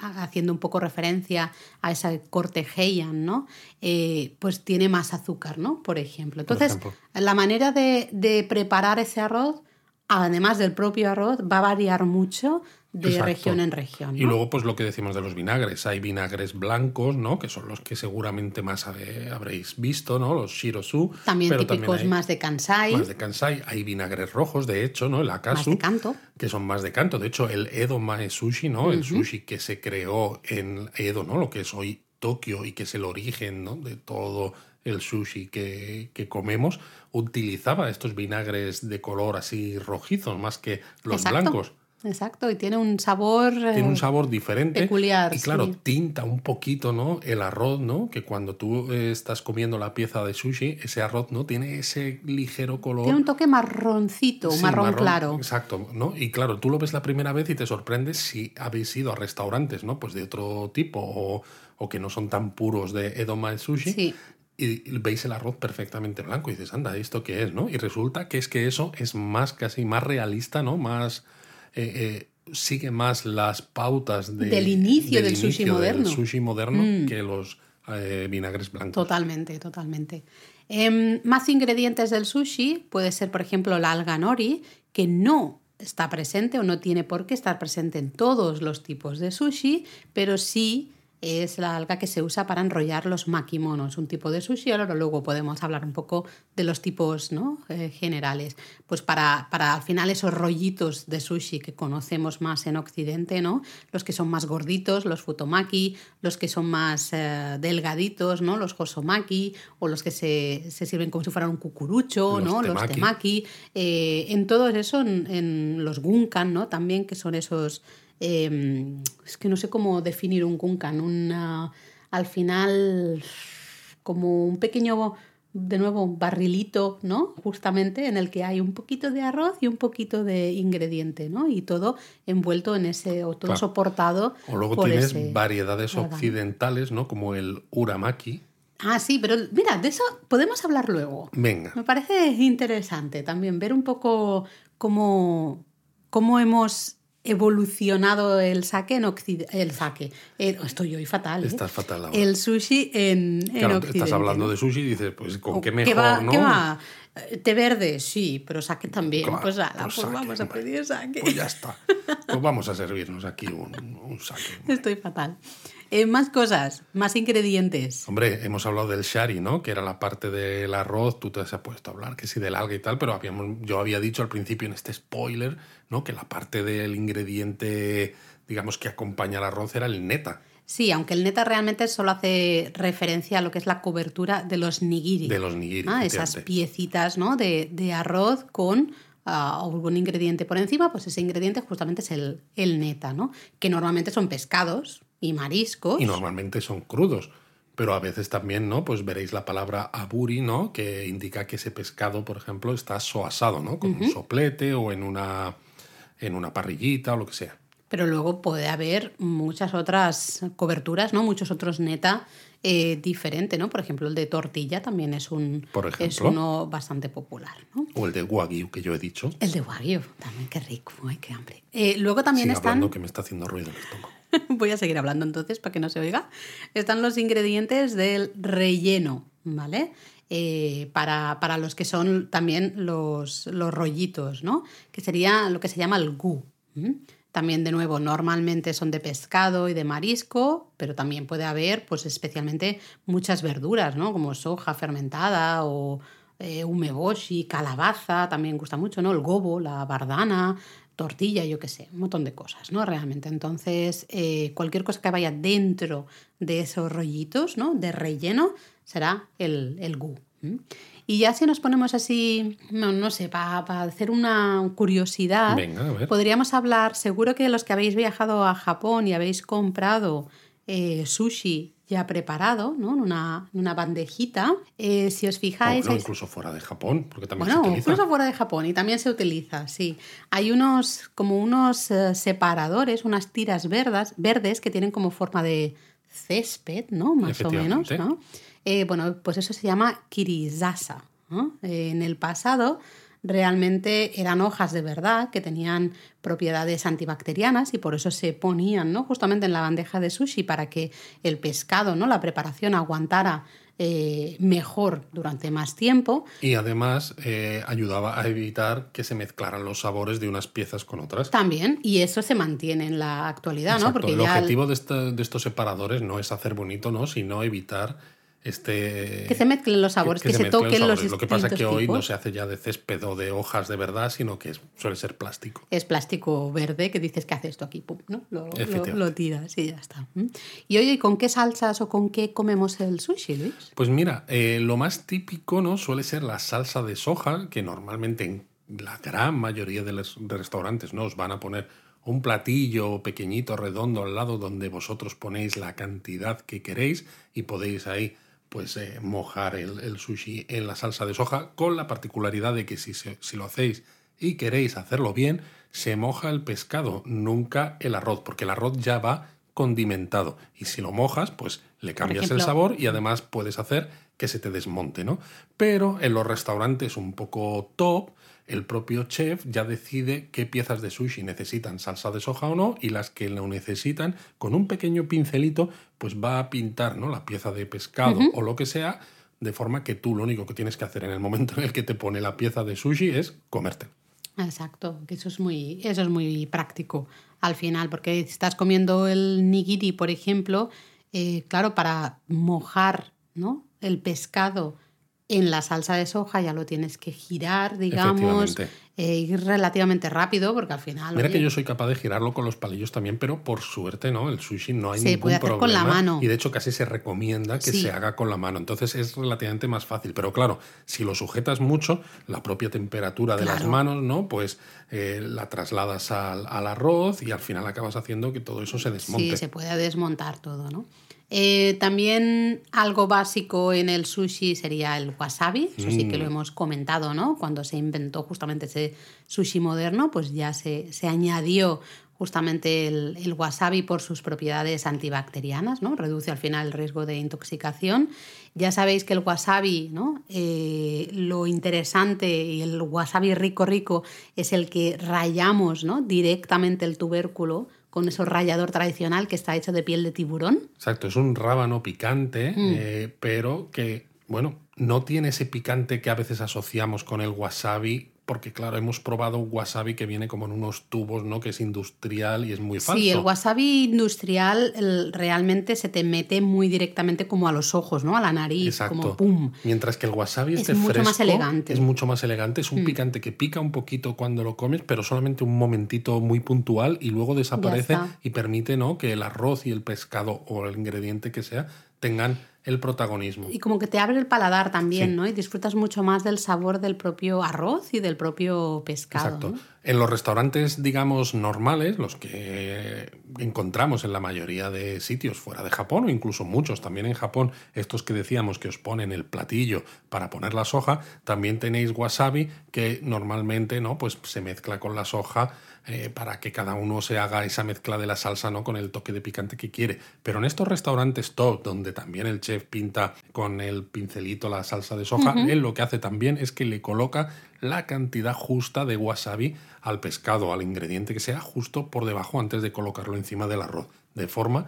Speaker 2: haciendo un poco referencia a ese corte Heian, ¿no? Eh, pues tiene más azúcar, ¿no? Por ejemplo.
Speaker 1: Por
Speaker 2: Entonces,
Speaker 1: ejemplo.
Speaker 2: la manera de, de preparar ese arroz, además del propio arroz, va a variar mucho de
Speaker 1: Exacto.
Speaker 2: región en región.
Speaker 1: Y luego, pues lo que decimos de los vinagres. Hay vinagres blancos, ¿no? Que son los que seguramente más habe- habréis visto, ¿no? Los shirosu.
Speaker 2: también
Speaker 1: pero
Speaker 2: típicos
Speaker 1: hay
Speaker 2: más de Kansai,
Speaker 1: más de Kansai. Hay vinagres rojos, de hecho, ¿no? El
Speaker 2: más
Speaker 1: akasu.
Speaker 2: de canto.
Speaker 1: que son más de canto. De hecho, el Edo Mae Sushi, ¿no? El sushi que se creó en Edo, ¿no? Lo que es hoy Tokio y que es el origen, ¿no? De todo el sushi que, que comemos, utilizaba estos vinagres de color así rojizos más que los
Speaker 2: Exacto.
Speaker 1: blancos.
Speaker 2: Exacto, y tiene un sabor...
Speaker 1: Tiene
Speaker 2: eh,
Speaker 1: un sabor diferente.
Speaker 2: peculiar,
Speaker 1: Y claro,
Speaker 2: sí.
Speaker 1: tinta un poquito, ¿no? El arroz, ¿no? Que cuando tú eh, estás comiendo la pieza de sushi, ese arroz, ¿no? Tiene ese ligero color.
Speaker 2: Tiene un toque marroncito, marrón, claro.
Speaker 1: Exacto, ¿no? Y claro, tú lo ves la primera vez y te sorprendes si habéis ido a restaurantes, ¿no? Pues de otro tipo o, o que no son tan puros de Edoma el sushi.
Speaker 2: Sí.
Speaker 1: Y veis el arroz perfectamente blanco y dices, anda, ¿esto qué es, no? Y resulta que es que eso es más casi más realista, ¿no? Más eh, eh, sigue más las pautas de-
Speaker 2: Del inicio del sushi
Speaker 1: inicio
Speaker 2: moderno. Mm.
Speaker 1: sushi moderno que los eh, vinagres blancos.
Speaker 2: Totalmente, totalmente. Em, más ingredientes del sushi puede ser, por ejemplo, la alga nori, que no está presente o no tiene por qué estar presente en todos los tipos de sushi, pero sí es la alga que se usa para enrollar los makimonos, un tipo de sushi. Ahora luego podemos hablar un poco de los tipos ¿no? Eh, generales. Pues para, para al final esos rollitos de sushi que conocemos más en Occidente, ¿no? los que son más gorditos, los futomaki, los que son más eh, delgaditos, ¿no? los hosomaki, o los que se, se sirven como si fueran un cucurucho,
Speaker 1: Los
Speaker 2: ¿no? los
Speaker 1: temaki.
Speaker 2: temaki. Eh, en todo eso, en, en los gunkan, ¿no? también que son esos eh, es que no sé cómo definir un gunkan, una, al final como un pequeño, de nuevo, barrilito, ¿no? Justamente en el que hay un poquito de arroz y un poquito de ingrediente, ¿no? Y todo envuelto en ese, o todo
Speaker 1: Claro.
Speaker 2: soportado
Speaker 1: O luego
Speaker 2: por
Speaker 1: tienes
Speaker 2: ese
Speaker 1: variedades occidentales, ¿no? Como el uramaki.
Speaker 2: Ah, sí, pero mira, de eso podemos hablar luego.
Speaker 1: Venga.
Speaker 2: Me parece interesante también ver un poco cómo, cómo hemos evolucionado el sake en Occidente. El sake. eh, estoy hoy fatal. ¿eh?
Speaker 1: Estás fatal ahora.
Speaker 2: El sushi en, en
Speaker 1: Claro,
Speaker 2: Occidente.
Speaker 1: estás hablando de sushi y dices, pues con
Speaker 2: O,
Speaker 1: qué mejor,
Speaker 2: va,
Speaker 1: ¿no?
Speaker 2: ¿Qué va? Eh, Té verde, sí, pero sake también.
Speaker 1: Claro,
Speaker 2: pues ala,
Speaker 1: pues
Speaker 2: pues vamos a pedir sake.
Speaker 1: Pues ya está. Pues vamos a servirnos aquí un, un sake.
Speaker 2: Estoy fatal. Eh, más cosas, más ingredientes.
Speaker 1: Hombre, hemos hablado del shari, ¿no? Que era la parte del arroz, tú te has puesto a hablar que sí del alga y tal, pero habíamos, yo había dicho al principio en este spoiler, ¿no? Que la parte del ingrediente, digamos, que acompaña al arroz era el neta,
Speaker 2: Sí, aunque el neta realmente solo hace referencia a lo que es la cobertura de los nigiri.
Speaker 1: de los nigiri.
Speaker 2: Ah, esas piecitas ¿no? de, de arroz con ah, algún ingrediente por encima, pues ese ingrediente justamente es el, el neta, ¿no? Que normalmente son pescados y mariscos.
Speaker 1: Y normalmente son crudos. Pero a veces también, ¿no? Pues veréis la palabra aburi, ¿no? Que indica que ese pescado, por ejemplo, está soasado, ¿no? Con un soplete o en una, en una parrillita o lo que sea.
Speaker 2: Pero luego puede haber muchas otras coberturas, ¿no? Muchos otros neta eh, diferente, ¿no? Por ejemplo, el de tortilla también es un
Speaker 1: Por
Speaker 2: es
Speaker 1: ejemplo.
Speaker 2: uno bastante popular, ¿no?
Speaker 1: O el de Wagyu, que yo he dicho.
Speaker 2: El de Wagyu, también qué rico, ay, qué hambre. Eh, luego también
Speaker 1: Sigue
Speaker 2: están
Speaker 1: hablando que me está haciendo ruido el estómago. (laughs)
Speaker 2: Voy a seguir hablando entonces para que no se oiga. Están los ingredientes del relleno, ¿vale? Eh, para, para los que son también los, los rollitos, ¿no? Que sería lo que se llama el gu. También, de nuevo, normalmente son de pescado y de marisco, pero también puede haber, pues especialmente, muchas verduras, ¿no? Como soja fermentada o eh, umeboshi, calabaza, también gusta mucho, ¿no? El gobo, la bardana, tortilla, yo qué sé, un montón de cosas, ¿no? Realmente. Entonces, eh, cualquier cosa que vaya dentro de esos rollitos, ¿no? De relleno, será el, el gu. Y ya si nos ponemos así, no, no sé, para hacer una curiosidad,
Speaker 1: Venga,
Speaker 2: podríamos hablar, seguro que los que habéis viajado a Japón y habéis comprado eh, sushi ya preparado, ¿no? En una, en una bandejita, eh, si os
Speaker 1: O
Speaker 2: fijáis...
Speaker 1: no, incluso fuera de Japón, porque también
Speaker 2: bueno,
Speaker 1: se utiliza.
Speaker 2: incluso fuera de Japón y también se utiliza, sí. Hay unos como unos eh, separadores, unas tiras verdes, verdes que tienen como forma de césped, ¿no? Más o menos. ¿no? Eh, bueno, pues eso se llama kirizasa. ¿no? En el pasado realmente eran hojas de verdad que tenían propiedades antibacterianas y por eso se ponían ¿no? justamente en la bandeja de sushi para que el pescado, ¿no? la preparación aguantara eh, mejor durante más tiempo.
Speaker 1: Y además eh, ayudaba a evitar que se mezclaran los sabores de unas piezas con otras.
Speaker 2: También, y eso se mantiene en la actualidad, ¿no? Porque
Speaker 1: el
Speaker 2: ya el-
Speaker 1: objetivo de, de estos separadores no es hacer bonito, ¿no? sino evitar este...
Speaker 2: que se mezclen los sabores, que, se, toquen los
Speaker 1: sabores. Lo que pasa es que hoy no se hace ya de césped o de hojas de verdad, sino que es- suele ser plástico.
Speaker 2: Es plástico verde que dices que hace esto aquí, pum, ¿no? Lo, lo,
Speaker 1: Efectivamente.
Speaker 2: lo tiras y ya está. Y oye, ¿y con qué salsas o con qué comemos el sushi, Luis?
Speaker 1: Pues mira, eh, lo más típico no suele ser la salsa de soja, que normalmente en la gran mayoría de los de restaurantes no os van a poner un platillo pequeñito, redondo al lado donde vosotros ponéis la cantidad que queréis y podéis ahí pues eh, mojar el, el sushi en la salsa de soja con la particularidad de que si, se- si lo hacéis y queréis hacerlo bien, se moja el pescado, nunca el arroz, porque el arroz ya va condimentado y si lo mojas, pues le cambias el sabor y además puedes hacer que se te desmonte, ¿no? Pero en los restaurantes un poco top, el propio chef ya decide qué piezas de sushi necesitan salsa de soja o no y las que lo necesitan, con un pequeño pincelito, pues va a pintar ¿no? la pieza de pescado o lo que sea, de forma que tú lo único que tienes que hacer en el momento en el que te pone la pieza de sushi es comerte.
Speaker 2: Exacto, que eso es muy, eso es muy práctico al final, porque estás comiendo el nigiri, por ejemplo, eh, claro, para mojar ¿no? el pescado en la salsa de soja ya lo tienes que girar, digamos, eh, ir relativamente rápido, porque al final...
Speaker 1: Mira
Speaker 2: oye,
Speaker 1: que yo soy capaz de girarlo con los palillos también, pero por suerte, ¿no? El sushi no hay
Speaker 2: Se
Speaker 1: ningún
Speaker 2: puede hacer
Speaker 1: problema.
Speaker 2: con la mano.
Speaker 1: Y de hecho casi se recomienda que
Speaker 2: Sí.
Speaker 1: se haga con la mano. Entonces es relativamente más fácil. Pero claro, si lo sujetas mucho, la propia temperatura de las manos, ¿no? Pues eh, la trasladas al, al arroz y al final acabas haciendo que todo eso se desmonte.
Speaker 2: Sí, se puede desmontar todo, ¿no? Eh, también algo básico en el sushi sería el wasabi, eso sí
Speaker 1: Mm.
Speaker 2: que lo hemos comentado, ¿no? Cuando se inventó justamente ese sushi moderno, pues ya se, se añadió justamente el, el wasabi por sus propiedades antibacterianas, ¿no? Reduce al final el riesgo de intoxicación. Ya sabéis que el wasabi, ¿no? Eh, lo interesante y el wasabi rico rico es el que rayamos, ¿no? Directamente el tubérculo con ese rallador tradicional que está hecho de piel de tiburón.
Speaker 1: Exacto, es un rábano picante,
Speaker 2: Mm.
Speaker 1: eh, pero que, bueno, no tiene ese picante que a veces asociamos con el wasabi, porque claro, hemos probado un wasabi que viene como en unos tubos, ¿no? Que es industrial y es muy falso.
Speaker 2: Sí, el wasabi industrial el- realmente se te mete muy directamente como a los ojos, ¿no? A la nariz,
Speaker 1: Exacto.
Speaker 2: como pum.
Speaker 1: Mientras que el wasabi
Speaker 2: Es
Speaker 1: este
Speaker 2: mucho más
Speaker 1: fresco
Speaker 2: elegante. Mm.
Speaker 1: es mucho más elegante. Es un picante que pica un poquito cuando lo comes, pero solamente un momentito muy puntual y luego desaparece y permite ¿no? que el arroz y el pescado o el ingrediente que sea tengan el protagonismo.
Speaker 2: Y como que te abre el paladar también, ¿no? Y disfrutas mucho más del sabor del propio arroz y del propio pescado.
Speaker 1: Exacto. En los restaurantes, digamos, normales, los que encontramos en la mayoría de sitios fuera de Japón, o incluso muchos también en Japón, estos que decíamos que os ponen el platillo para poner la soja, también tenéis wasabi que normalmente no, pues se mezcla con la soja eh, para que cada uno se haga esa mezcla de la salsa ¿no? con el toque de picante que quiere. Pero en estos restaurantes top, donde también el chef pinta con el pincelito la salsa de soja, él lo que hace también es que le coloca la cantidad justa de wasabi al pescado, al ingrediente que sea justo por debajo antes de colocarlo encima del arroz. De forma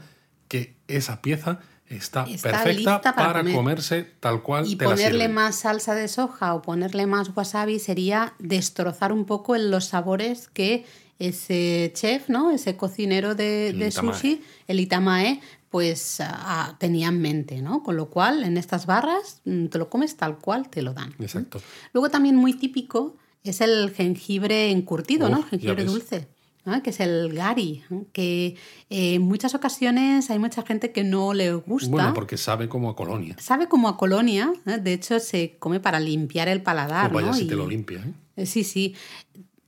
Speaker 1: que esa pieza Está, perfecta para, comerse tal cual.
Speaker 2: Y ponerle más salsa de soja o ponerle más wasabi sería destrozar un poco los sabores que ese chef, ¿no? Ese cocinero de, sushi, el Itamae, pues ah, tenía en mente, ¿no? Con lo cual, en estas barras mm, te lo comes tal cual te lo dan.
Speaker 1: Exacto.
Speaker 2: Luego también muy típico es el jengibre encurtido, ¿no? El jengibre dulce. que es el gari, que eh, en muchas ocasiones hay mucha gente que no le gusta.
Speaker 1: Bueno, porque sabe como a colonia.
Speaker 2: Sabe como a colonia, ¿eh? de hecho se come para limpiar el paladar.
Speaker 1: Oh, vaya si te lo limpia.
Speaker 2: ¿eh? Sí, sí.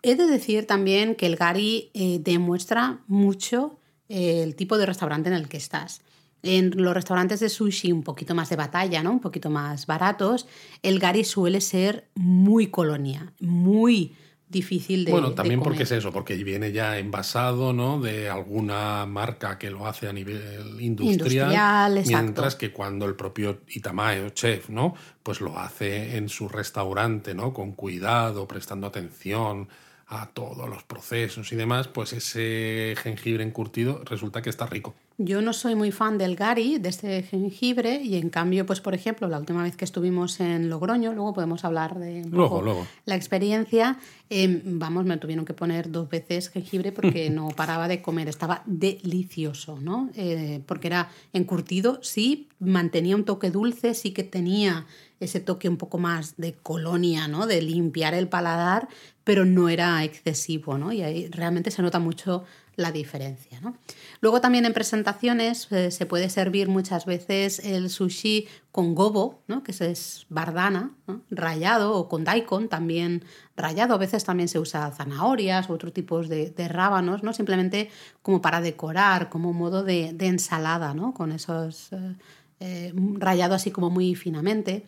Speaker 2: He de decir también que el gari eh, demuestra mucho eh, el tipo de restaurante en el que estás. En los restaurantes de sushi un poquito más de batalla, ¿no? Un poquito más baratos, el gari suele ser muy colonia, muy difícil de
Speaker 1: Bueno, también porque es eso, porque viene ya envasado, ¿no? De alguna marca que lo hace a nivel industrial, industrial mientras que cuando el propio Itamae o chef, ¿no? Pues lo hace en su restaurante, ¿no? Con cuidado, prestando atención, a todos los procesos y demás, pues ese jengibre encurtido resulta que está rico.
Speaker 2: Yo no soy muy fan del gari, de este jengibre, y en cambio, pues por ejemplo, la última vez que estuvimos en Logroño, luego podemos hablar de
Speaker 1: luego, luego.
Speaker 2: la experiencia, em, vamos, me tuvieron que poner dos veces jengibre porque (laughs) no paraba de comer, estaba delicioso, ¿no? Eh, porque era encurtido, sí, mantenía un toque dulce, sí que tenía ese toque un poco más de colonia, ¿no? De limpiar el paladar, pero no era excesivo, ¿no? Y ahí realmente se nota mucho la diferencia, ¿no? Luego también en presentaciones eh, se puede servir muchas veces el sushi con gobo, ¿no? que es bardana, rayado, o con daikon también rayado. A veces también se usa zanahorias u otro tipos de, rábanos, ¿no? simplemente como para decorar, como modo de, ensalada, ¿no? con esos eh, eh, rayado así como muy finamente.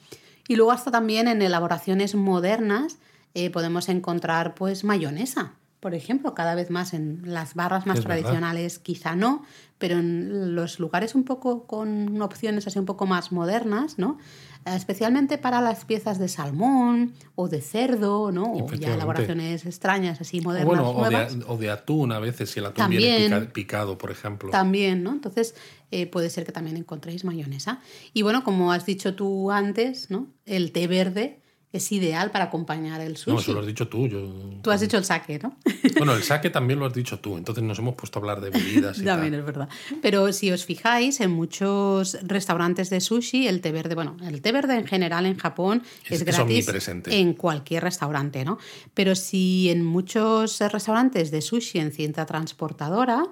Speaker 2: Y luego hasta también en elaboraciones modernas eh, podemos encontrar pues mayonesa, por ejemplo, cada vez más en las barras más tradicionales quizá no, pero en los lugares un poco con opciones así un poco más modernas, ¿no? especialmente para las piezas de salmón o de cerdo, ¿no? O ya elaboraciones extrañas así modernas.
Speaker 1: bueno, o de, atún a veces, si el atún viene picado, por ejemplo.
Speaker 2: También, ¿no? Entonces eh, puede ser que también encontréis mayonesa. Y bueno, como has dicho tú antes, ¿no? El té verde es ideal para acompañar el sushi.
Speaker 1: No, eso lo has dicho tú. Yo...
Speaker 2: Tú has dicho el sake, ¿no?
Speaker 1: Bueno, el sake también lo has dicho tú, entonces nos hemos puesto a hablar de bebidas. Y
Speaker 2: también es verdad. Pero si os fijáis, en muchos restaurantes de sushi, el té verde, bueno, el té verde en general en Japón es, es gratis en cualquier restaurante, ¿no? Pero si en muchos restaurantes de sushi en cinta transportadora,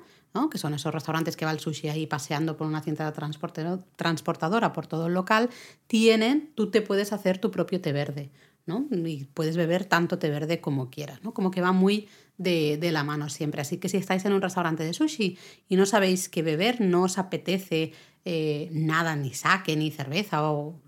Speaker 2: que son esos restaurantes que va el sushi ahí paseando por una cinta transportadora por todo el local, tienen, tú te puedes hacer tu propio té verde, ¿no? Y puedes beber tanto té verde como quieras, ¿no? Como que va muy de, la mano siempre. Así que si estáis en un restaurante de sushi y no sabéis qué beber, no os apetece eh, nada, ni sake, ni cerveza o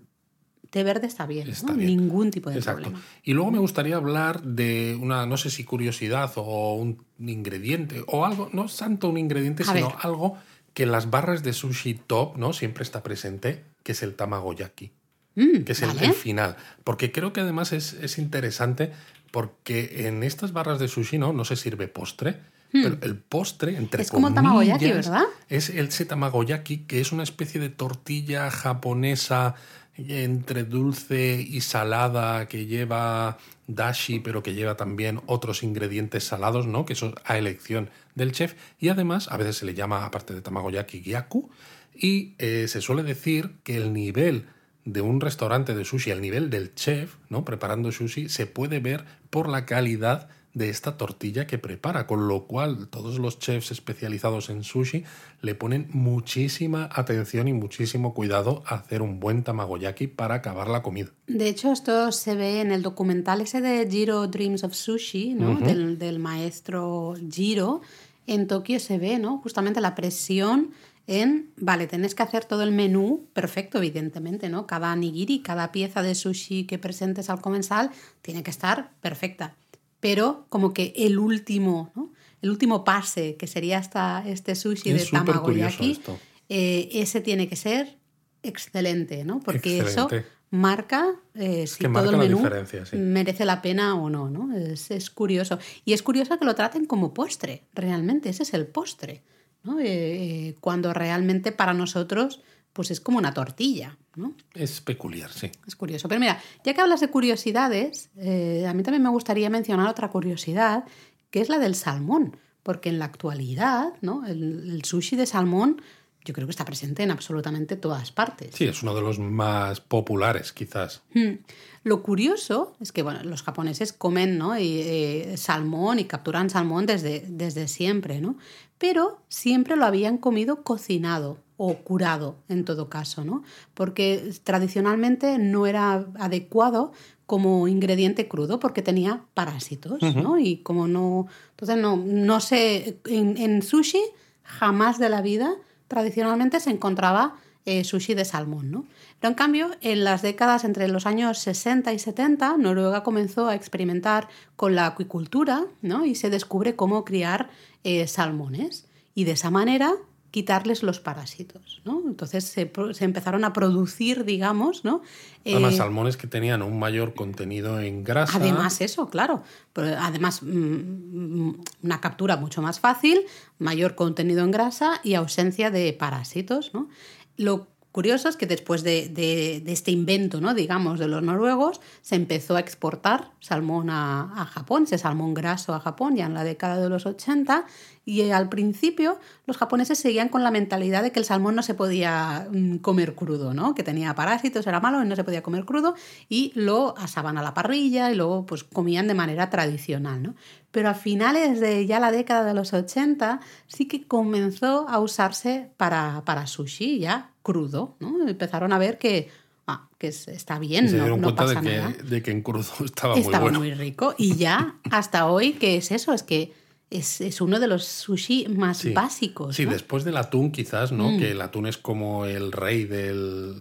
Speaker 2: té verde está bien, ningún tipo de Exacto. problema.
Speaker 1: Y luego me gustaría hablar de una, no sé si curiosidad o un ingrediente o algo, no tanto un ingrediente, sino algo que en las barras de sushi top no siempre está presente, que es el tamagoyaki, mm, que es el, final. Porque creo que además es, interesante porque en estas barras de sushi no, no se sirve postre, pero el postre, entre
Speaker 2: Es como tamagoyaki, ¿verdad?
Speaker 1: Es el tamagoyaki, que es una especie de tortilla japonesa entre dulce y salada que lleva dashi, pero que lleva también otros ingredientes salados, ¿no? Que eso a elección del chef. Y además, a veces se le llama, aparte de tamagoyaki, gyaku. Y eh, se suele decir que el nivel de un restaurante de sushi, el nivel del chef, ¿no? Preparando sushi, se puede ver por la calidad de esta tortilla que prepara, con lo cual todos los chefs especializados en sushi le ponen muchísima atención y muchísimo cuidado a hacer un buen tamagoyaki para acabar la comida.
Speaker 2: De hecho, esto se ve en el documental ese de Jiro Dreams of Sushi, ¿no? del, del maestro Jiro. En Tokio se ve, ¿no? Justamente la presión en, vale, tenés que hacer todo el menú perfecto, evidentemente, ¿no? Cada nigiri, cada pieza de sushi que presentes al comensal tiene que estar perfecta. Pero como que el último, ¿no? El último pase, que sería hasta este sushi de tamagoyaki, eh, ese tiene que ser excelente, ¿no? Porque eso marca eh, si todo el menú merece la pena o no, ¿no? Es, es curioso. Y es curioso que lo traten como postre, realmente, ese es el postre. ¿no? Eh, eh, cuando realmente para nosotros pues es como una tortilla. ¿no?
Speaker 1: Es peculiar, sí.
Speaker 2: Es curioso. Pero mira, ya que hablas de curiosidades, eh, a mí también me gustaría mencionar otra curiosidad, que es la del salmón, porque en la actualidad ¿no? el, sushi de salmón yo creo que está presente en absolutamente todas partes.
Speaker 1: Sí, es uno de los más populares, quizás.
Speaker 2: Hmm. Lo curioso es que bueno, los japoneses comen ¿no? y, salmón y capturan salmón desde, desde siempre, ¿no? pero siempre lo habían comido cocinado o curado en todo caso, ¿no? Porque tradicionalmente no era adecuado como ingrediente crudo porque tenía parásitos, ¿no? Y como no... Entonces no, no sé, en, sushi jamás de la vida tradicionalmente se encontraba eh, sushi de salmón, ¿no? Pero en cambio, en las décadas entre los años 60 y 70, Noruega comenzó a experimentar con la acuicultura, ¿no? Y se descubre cómo criar eh, salmones y de esa manera quitarles los parásitos, ¿no? Entonces se, empezaron a producir, digamos, ¿no?
Speaker 1: Además, eh, salmones que tenían un mayor contenido en grasa.
Speaker 2: Además, eso, claro. además, mm, mm, una captura mucho más fácil, mayor contenido en grasa y ausencia de parásitos, ¿no? Lo curioso es que después de, este invento, ¿no? digamos, de los noruegos, se empezó a exportar salmón a, Japón, ese salmón graso a Japón ya en la década de los 80 y al principio los japoneses seguían con la mentalidad de que el salmón no se podía mm, comer crudo, ¿no? que tenía parásitos, era malo y no se podía comer crudo y lo asaban a la parrilla y luego pues comían de manera tradicional. ¿no? Pero a finales de ya la década de los 80 sí que comenzó a usarse para, para sushi ya crudo, ¿no? Empezaron a ver que, ah, que está bien,
Speaker 1: se
Speaker 2: no,
Speaker 1: cuenta
Speaker 2: pasa
Speaker 1: de que,
Speaker 2: nada.
Speaker 1: de que en crudo estaba, (laughs)
Speaker 2: estaba
Speaker 1: muy bueno.
Speaker 2: muy rico. Y ya hasta hoy, ¿qué es eso? Es que es, uno de los sushi más básicos.
Speaker 1: Sí, después del atún quizás, ¿no? Mm. Que el atún es como el rey de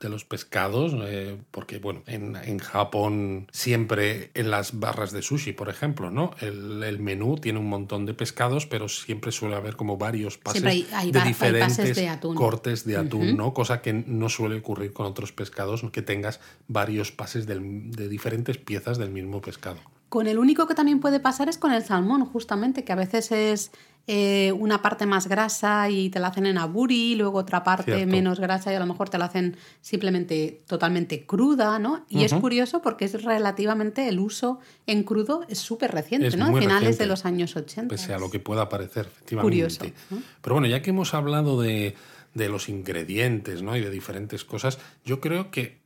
Speaker 1: los pescados, eh, porque bueno, en, Japón siempre en las barras de sushi, por ejemplo, ¿no? El, menú tiene un montón de pescados, pero siempre suele haber como varios pases de diferentes cortes de atún, ¿no? Cosa que no suele ocurrir con otros pescados, que tengas varios pases de diferentes piezas del mismo pescado.
Speaker 2: Con el único que también puede pasar es con el salmón, justamente, que a veces es eh, una parte más grasa y te la hacen en aburi, luego otra parte menos grasa y a lo mejor te la hacen simplemente totalmente cruda, ¿no? Y es curioso porque es relativamente el uso en crudo es súper reciente, ¿no? A finales de los años 80.
Speaker 1: Pese a lo que pueda parecer, efectivamente. Curioso. Pero bueno, ya que hemos hablado de, de los ingredientes, ¿no? Y de diferentes cosas, yo creo que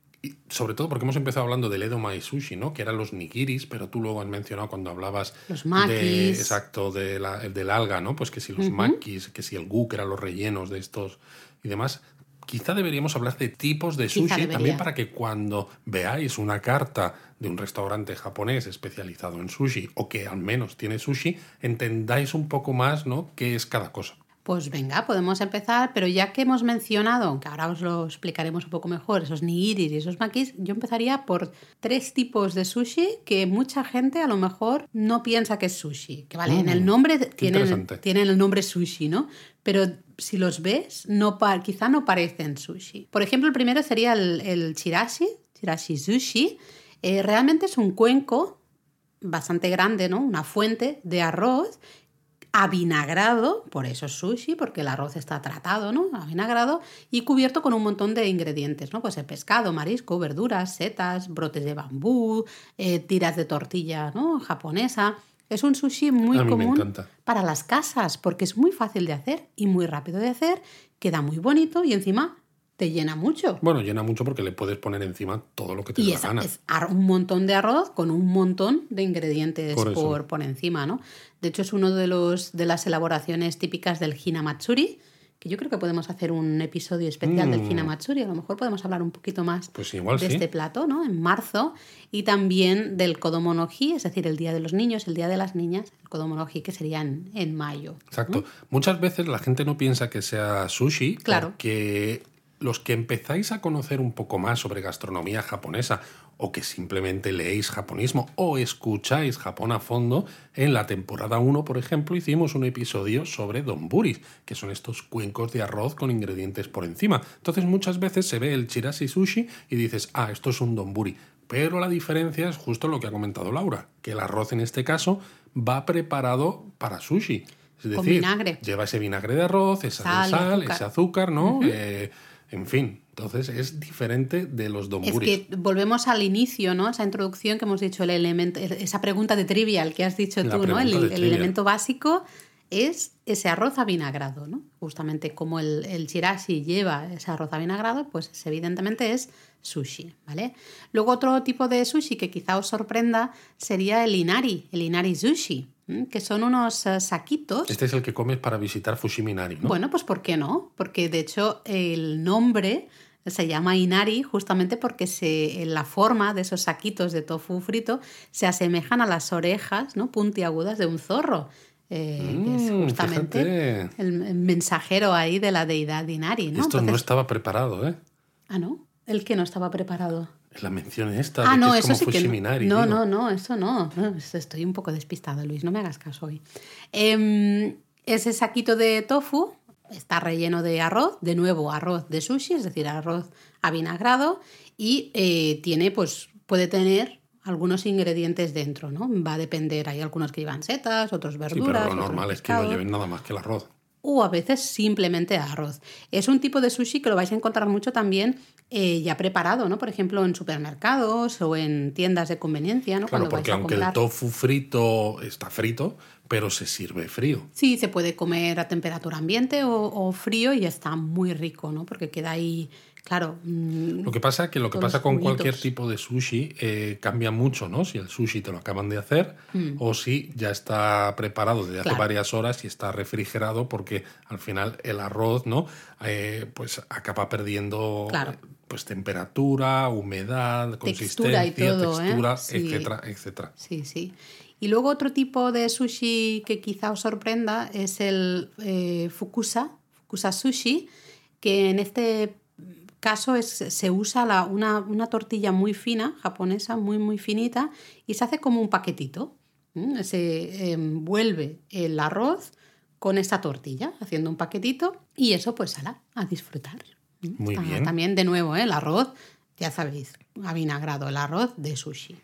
Speaker 1: sobre todo porque hemos empezado hablando del Edo Mai Sushi, ¿no? Que eran los nigiris, pero tú luego has mencionado cuando hablabas
Speaker 2: los de,
Speaker 1: exacto, de la, del alga, ¿no? Pues que si los makis, que si el gu, que eran los rellenos de estos y demás. Quizá deberíamos hablar de tipos de sushi también para que cuando veáis una carta de un restaurante japonés especializado en sushi o que al menos tiene sushi, entendáis un poco más, ¿no? qué es cada cosa.
Speaker 2: Pues venga, podemos empezar, pero ya que hemos mencionado, que ahora os lo explicaremos un poco mejor, esos nigiris y esos makis, yo empezaría por tres tipos de sushi que mucha gente a lo mejor no piensa que es sushi. Que vale, en el mm, nombre tienen, tienen, el nombre sushi, ¿no? Pero si los ves, no quizá no parecen sushi. Por ejemplo, el primero sería el, chirashi, chirashi sushi. Eh, realmente es un cuenco bastante grande, ¿no? Una fuente de arroz avinagrado, por eso es sushi, porque el arroz está tratado, ¿no? Avinagrado y cubierto con un montón de ingredientes, ¿no? Pues el pescado, marisco, verduras, setas, brotes de bambú, eh, tiras de tortilla, ¿no? Japonesa. Es un sushi muy común para las casas porque es muy fácil de hacer y muy rápido de hacer, queda muy bonito y encima te llena mucho.
Speaker 1: Bueno, llena mucho porque le puedes poner encima todo lo que te
Speaker 2: y
Speaker 1: dé
Speaker 2: es,
Speaker 1: la gana.
Speaker 2: es ar- un montón de arroz con un montón de ingredientes
Speaker 1: Por
Speaker 2: por,
Speaker 1: eso.
Speaker 2: por encima, ¿no? De hecho, es uno de los de las elaboraciones típicas del hinamatsuri, que yo creo que podemos hacer un episodio especial del
Speaker 1: Mm.
Speaker 2: hinamatsuri. A lo mejor podemos hablar un poquito más
Speaker 1: Pues igual
Speaker 2: de
Speaker 1: sí.
Speaker 2: este plato, ¿no? En marzo. Y también del Kodomo no Hi, es decir, el Día de los Niños, el Día de las Niñas, el Kodomo no Hi, que sería en, en mayo.
Speaker 1: Exacto. Muchas veces la gente no piensa que sea sushi
Speaker 2: Claro.
Speaker 1: porque los que empezáis a conocer un poco más sobre gastronomía japonesa o que simplemente leéis japonismo o escucháis Japón a fondo, en la temporada 1, por ejemplo, hicimos un episodio sobre donburis, que son estos cuencos de arroz con ingredientes por encima. Entonces muchas veces se ve el chirashi sushi y dices, ah, esto es un donburi. Pero la diferencia es justo lo que ha comentado Laura, que el arroz en este caso va preparado para sushi. Es
Speaker 2: Con
Speaker 1: decir,
Speaker 2: vinagre.
Speaker 1: lleva ese vinagre de arroz, esa
Speaker 2: sal, azúcar.
Speaker 1: ese azúcar, ¿no? Eh, en fin, entonces es diferente de los
Speaker 2: Es
Speaker 1: donburis.
Speaker 2: que volvemos al inicio, ¿no? Esa introducción que hemos dicho, el elemento, esa pregunta de trivial que has dicho
Speaker 1: La
Speaker 2: tú, ¿no? El, elemento básico es ese arroz avinagrado, ¿no? Justamente como el, el chirashi lleva ese arroz avinagrado, pues evidentemente es sushi, ¿vale? Luego otro tipo de sushi que quizá os sorprenda sería el inari, el inari sushi, que son unos eh, saquitos
Speaker 1: Este es el que comes para visitar Fushiminari, ¿no?
Speaker 2: bueno, pues ¿por qué no? Porque de hecho el nombre se llama Inari justamente porque se, en la forma de esos saquitos de tofu frito se asemejan a las orejas ¿no? puntiagudas de un zorro. eh, que es
Speaker 1: Mm,
Speaker 2: justamente el, el mensajero ahí de la deidad Inari. ¿no?
Speaker 1: Esto no estaba preparado, ¿eh?
Speaker 2: Ah, ¿no? El que no estaba preparado.
Speaker 1: La mención esta
Speaker 2: Ah,
Speaker 1: de
Speaker 2: no,
Speaker 1: que es
Speaker 2: eso
Speaker 1: como
Speaker 2: sí que no. No, no, no, eso no. Estoy un poco despistada, Luis, no me hagas caso hoy. Em, ese saquito de tofu está relleno de arroz, de nuevo arroz de sushi, es decir, arroz avinagrado, y eh, tiene, pues, puede tener algunos ingredientes dentro, ¿no? Va a depender, hay algunos que llevan setas, otros
Speaker 1: Sí,
Speaker 2: verduras.
Speaker 1: pero lo normal es que no lleven nada más que el arroz.
Speaker 2: o a veces simplemente arroz. Es un tipo de sushi que lo vais a encontrar mucho también eh, ya preparado, ¿no? Por ejemplo, en supermercados o en tiendas de conveniencia, ¿no?
Speaker 1: Claro,
Speaker 2: Cuando vais
Speaker 1: porque
Speaker 2: a
Speaker 1: aunque el tofu frito está frito, pero se sirve frío.
Speaker 2: Sí, se puede comer a temperatura ambiente o, o frío y está muy rico, ¿no? Porque queda ahí, claro. mm,
Speaker 1: Lo que pasa es que lo que pasa con
Speaker 2: juguitos.
Speaker 1: cualquier tipo de sushi eh, cambia mucho, ¿no? Si el sushi te lo acaban de hacer o si ya está preparado desde hace
Speaker 2: Mm. Claro.
Speaker 1: varias horas y está refrigerado porque al final el arroz, ¿no? Eh, pues acaba perdiendo
Speaker 2: Claro.
Speaker 1: pues temperatura, humedad,
Speaker 2: Textura y
Speaker 1: consistencia,
Speaker 2: todo, ¿eh?
Speaker 1: textura,
Speaker 2: Sí.
Speaker 1: etcétera, etcétera.
Speaker 2: Sí, sí. Y luego otro tipo de sushi que quizá os sorprenda es el eh, fukusa, fukusa sushi, que en este caso es, se usa la- una, una tortilla muy fina, japonesa, muy, muy finita, y se hace como un paquetito. Se envuelve el arroz con esta tortilla, haciendo un paquetito, y eso pues ala, a disfrutar.
Speaker 1: Muy
Speaker 2: Está
Speaker 1: bien.
Speaker 2: También, de nuevo, ¿eh? el arroz, ya sabéis, avinagrado, el arroz de sushi.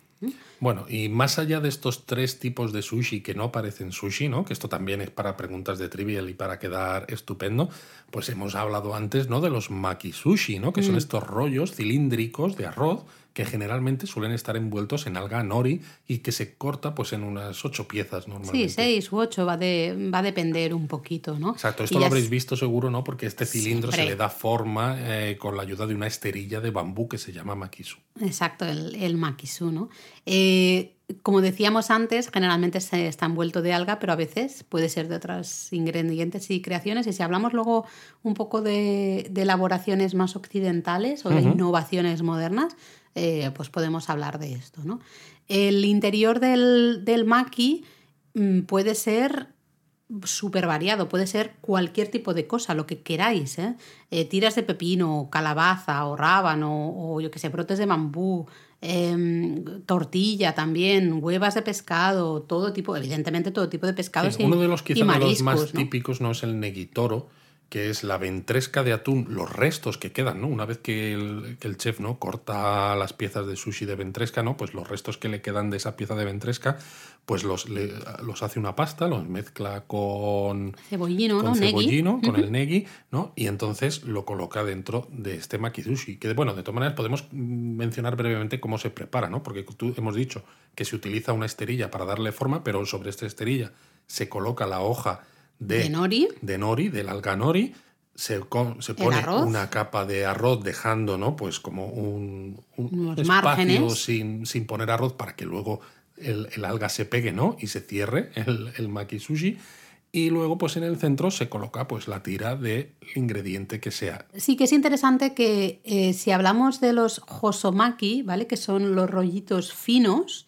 Speaker 1: Bueno, y más allá de estos tres tipos de sushi que no parecen sushi, ¿no? Que esto también es para preguntas de trivial y para quedar estupendo, pues hemos hablado antes, ¿no? De los maki sushi, ¿no? Que
Speaker 2: Mm.
Speaker 1: son estos rollos cilíndricos de arroz que generalmente suelen estar envueltos en alga nori y que se corta pues en unas ocho piezas normalmente.
Speaker 2: Sí, seis u ocho, va, de, va a depender un poquito, ¿no?
Speaker 1: Exacto,
Speaker 2: Y
Speaker 1: esto lo habréis
Speaker 2: es-
Speaker 1: visto seguro, ¿no? Porque este cilindro se le da forma eh, con la ayuda de una esterilla de bambú que se llama makisu.
Speaker 2: Exacto, el, el makisu, ¿no? Eh, como decíamos antes, generalmente se está envuelto de alga, pero a veces puede ser de otros ingredientes y creaciones. Y si hablamos luego un poco de, de elaboraciones más occidentales o de innovaciones modernas, eh, pues podemos hablar de esto, ¿no? El interior del, del maki mm, puede ser súper variado, puede ser cualquier tipo de cosa, lo que queráis, ¿eh? Eh, tiras de pepino, calabaza o rábano o yo que sé, brotes de bambú, em, tortilla también, huevas de pescado, todo tipo, evidentemente todo tipo de pescados
Speaker 1: Sí,
Speaker 2: y,
Speaker 1: uno de los quizás los más
Speaker 2: ¿no?
Speaker 1: típicos no es el negitoro, que es la ventresca de atún, los restos que quedan, ¿no? Una vez que el, que el chef no corta las piezas de sushi de ventresca, ¿no? Pues los restos que le quedan de esa pieza de ventresca, pues los, le- los hace una pasta, los mezcla con,
Speaker 2: Cebollino,
Speaker 1: con
Speaker 2: ¿no?
Speaker 1: Cebollino, con el negi, ¿no? Y entonces lo coloca dentro de este makizushi. Que, bueno, de todas maneras podemos mencionar brevemente cómo se prepara, ¿no? Porque tú hemos dicho que se utiliza una esterilla para darle forma, pero sobre esta esterilla se coloca la hoja de,
Speaker 2: De nori.
Speaker 1: de nori, del alga nori, se, se pone una capa de arroz dejando, ¿no? Pues como un, un espacio sin, sin, poner arroz para que luego el, el, alga se pegue, ¿no? Y se cierre el, el maki sushi. Y luego, pues en el centro se coloca pues la tira del ingrediente que sea.
Speaker 2: Sí, que es interesante que eh, si hablamos de los hosomaki, ¿vale? Que son los rollitos finos,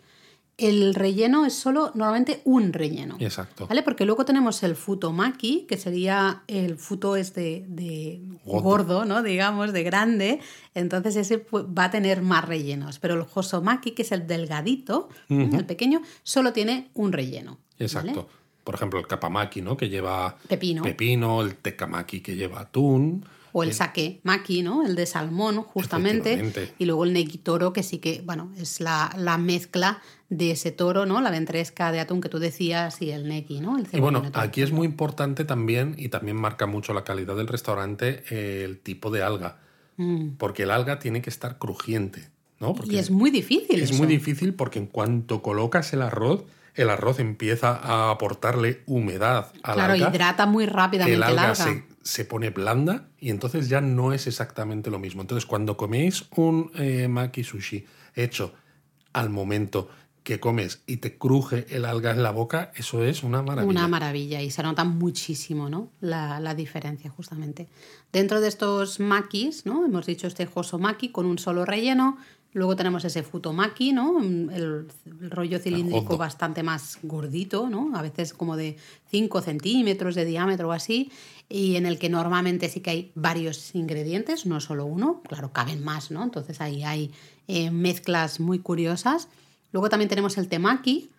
Speaker 2: el relleno es solo normalmente un relleno.
Speaker 1: Exacto.
Speaker 2: ¿Vale? Porque luego tenemos el futomaki, que sería el futo es de, gordo. ¿no? Digamos, de grande. Entonces ese va a tener más rellenos. Pero el hosomaki, que es el delgadito, el pequeño, solo tiene un relleno.
Speaker 1: Exacto por ejemplo, el kapamaki, ¿no? Que lleva
Speaker 2: pepino.
Speaker 1: pepino, el tekamaki que lleva atún.
Speaker 2: O el sake maki, ¿no? El de salmón, justamente. Y luego el negitoro, que sí que, bueno, es la, la, mezcla de ese toro, ¿no? La ventresca de atún que tú decías y el neki, ¿no?
Speaker 1: y bueno, aquí es muy importante también, y también marca mucho la calidad del restaurante, el tipo de alga. Mm. Porque el alga tiene que estar crujiente, ¿no?
Speaker 2: y es muy difícil.
Speaker 1: Es muy difícil porque en cuanto colocas el arroz, el arroz empieza a aportarle humedad al
Speaker 2: claro, hidrata muy rápidamente
Speaker 1: el alga. Se, pone blanda y entonces ya no es exactamente lo mismo. Entonces, cuando coméis un eh, maki sushi hecho al momento que comes y te cruje el alga en la boca, eso es una maravilla.
Speaker 2: Una maravilla y se nota muchísimo ¿no? la, la diferencia justamente. Dentro de estos makis, ¿no? hemos dicho este maki con un solo relleno, Luego tenemos ese futomaki, ¿no? El, rollo cilíndrico bastante más gordito, ¿no? A veces como de 5 centímetros de diámetro o así, y en el que normalmente sí que hay varios ingredientes, no solo uno, claro, caben más, ¿no? Entonces ahí hay eh, mezclas muy curiosas. Luego también tenemos el temaki,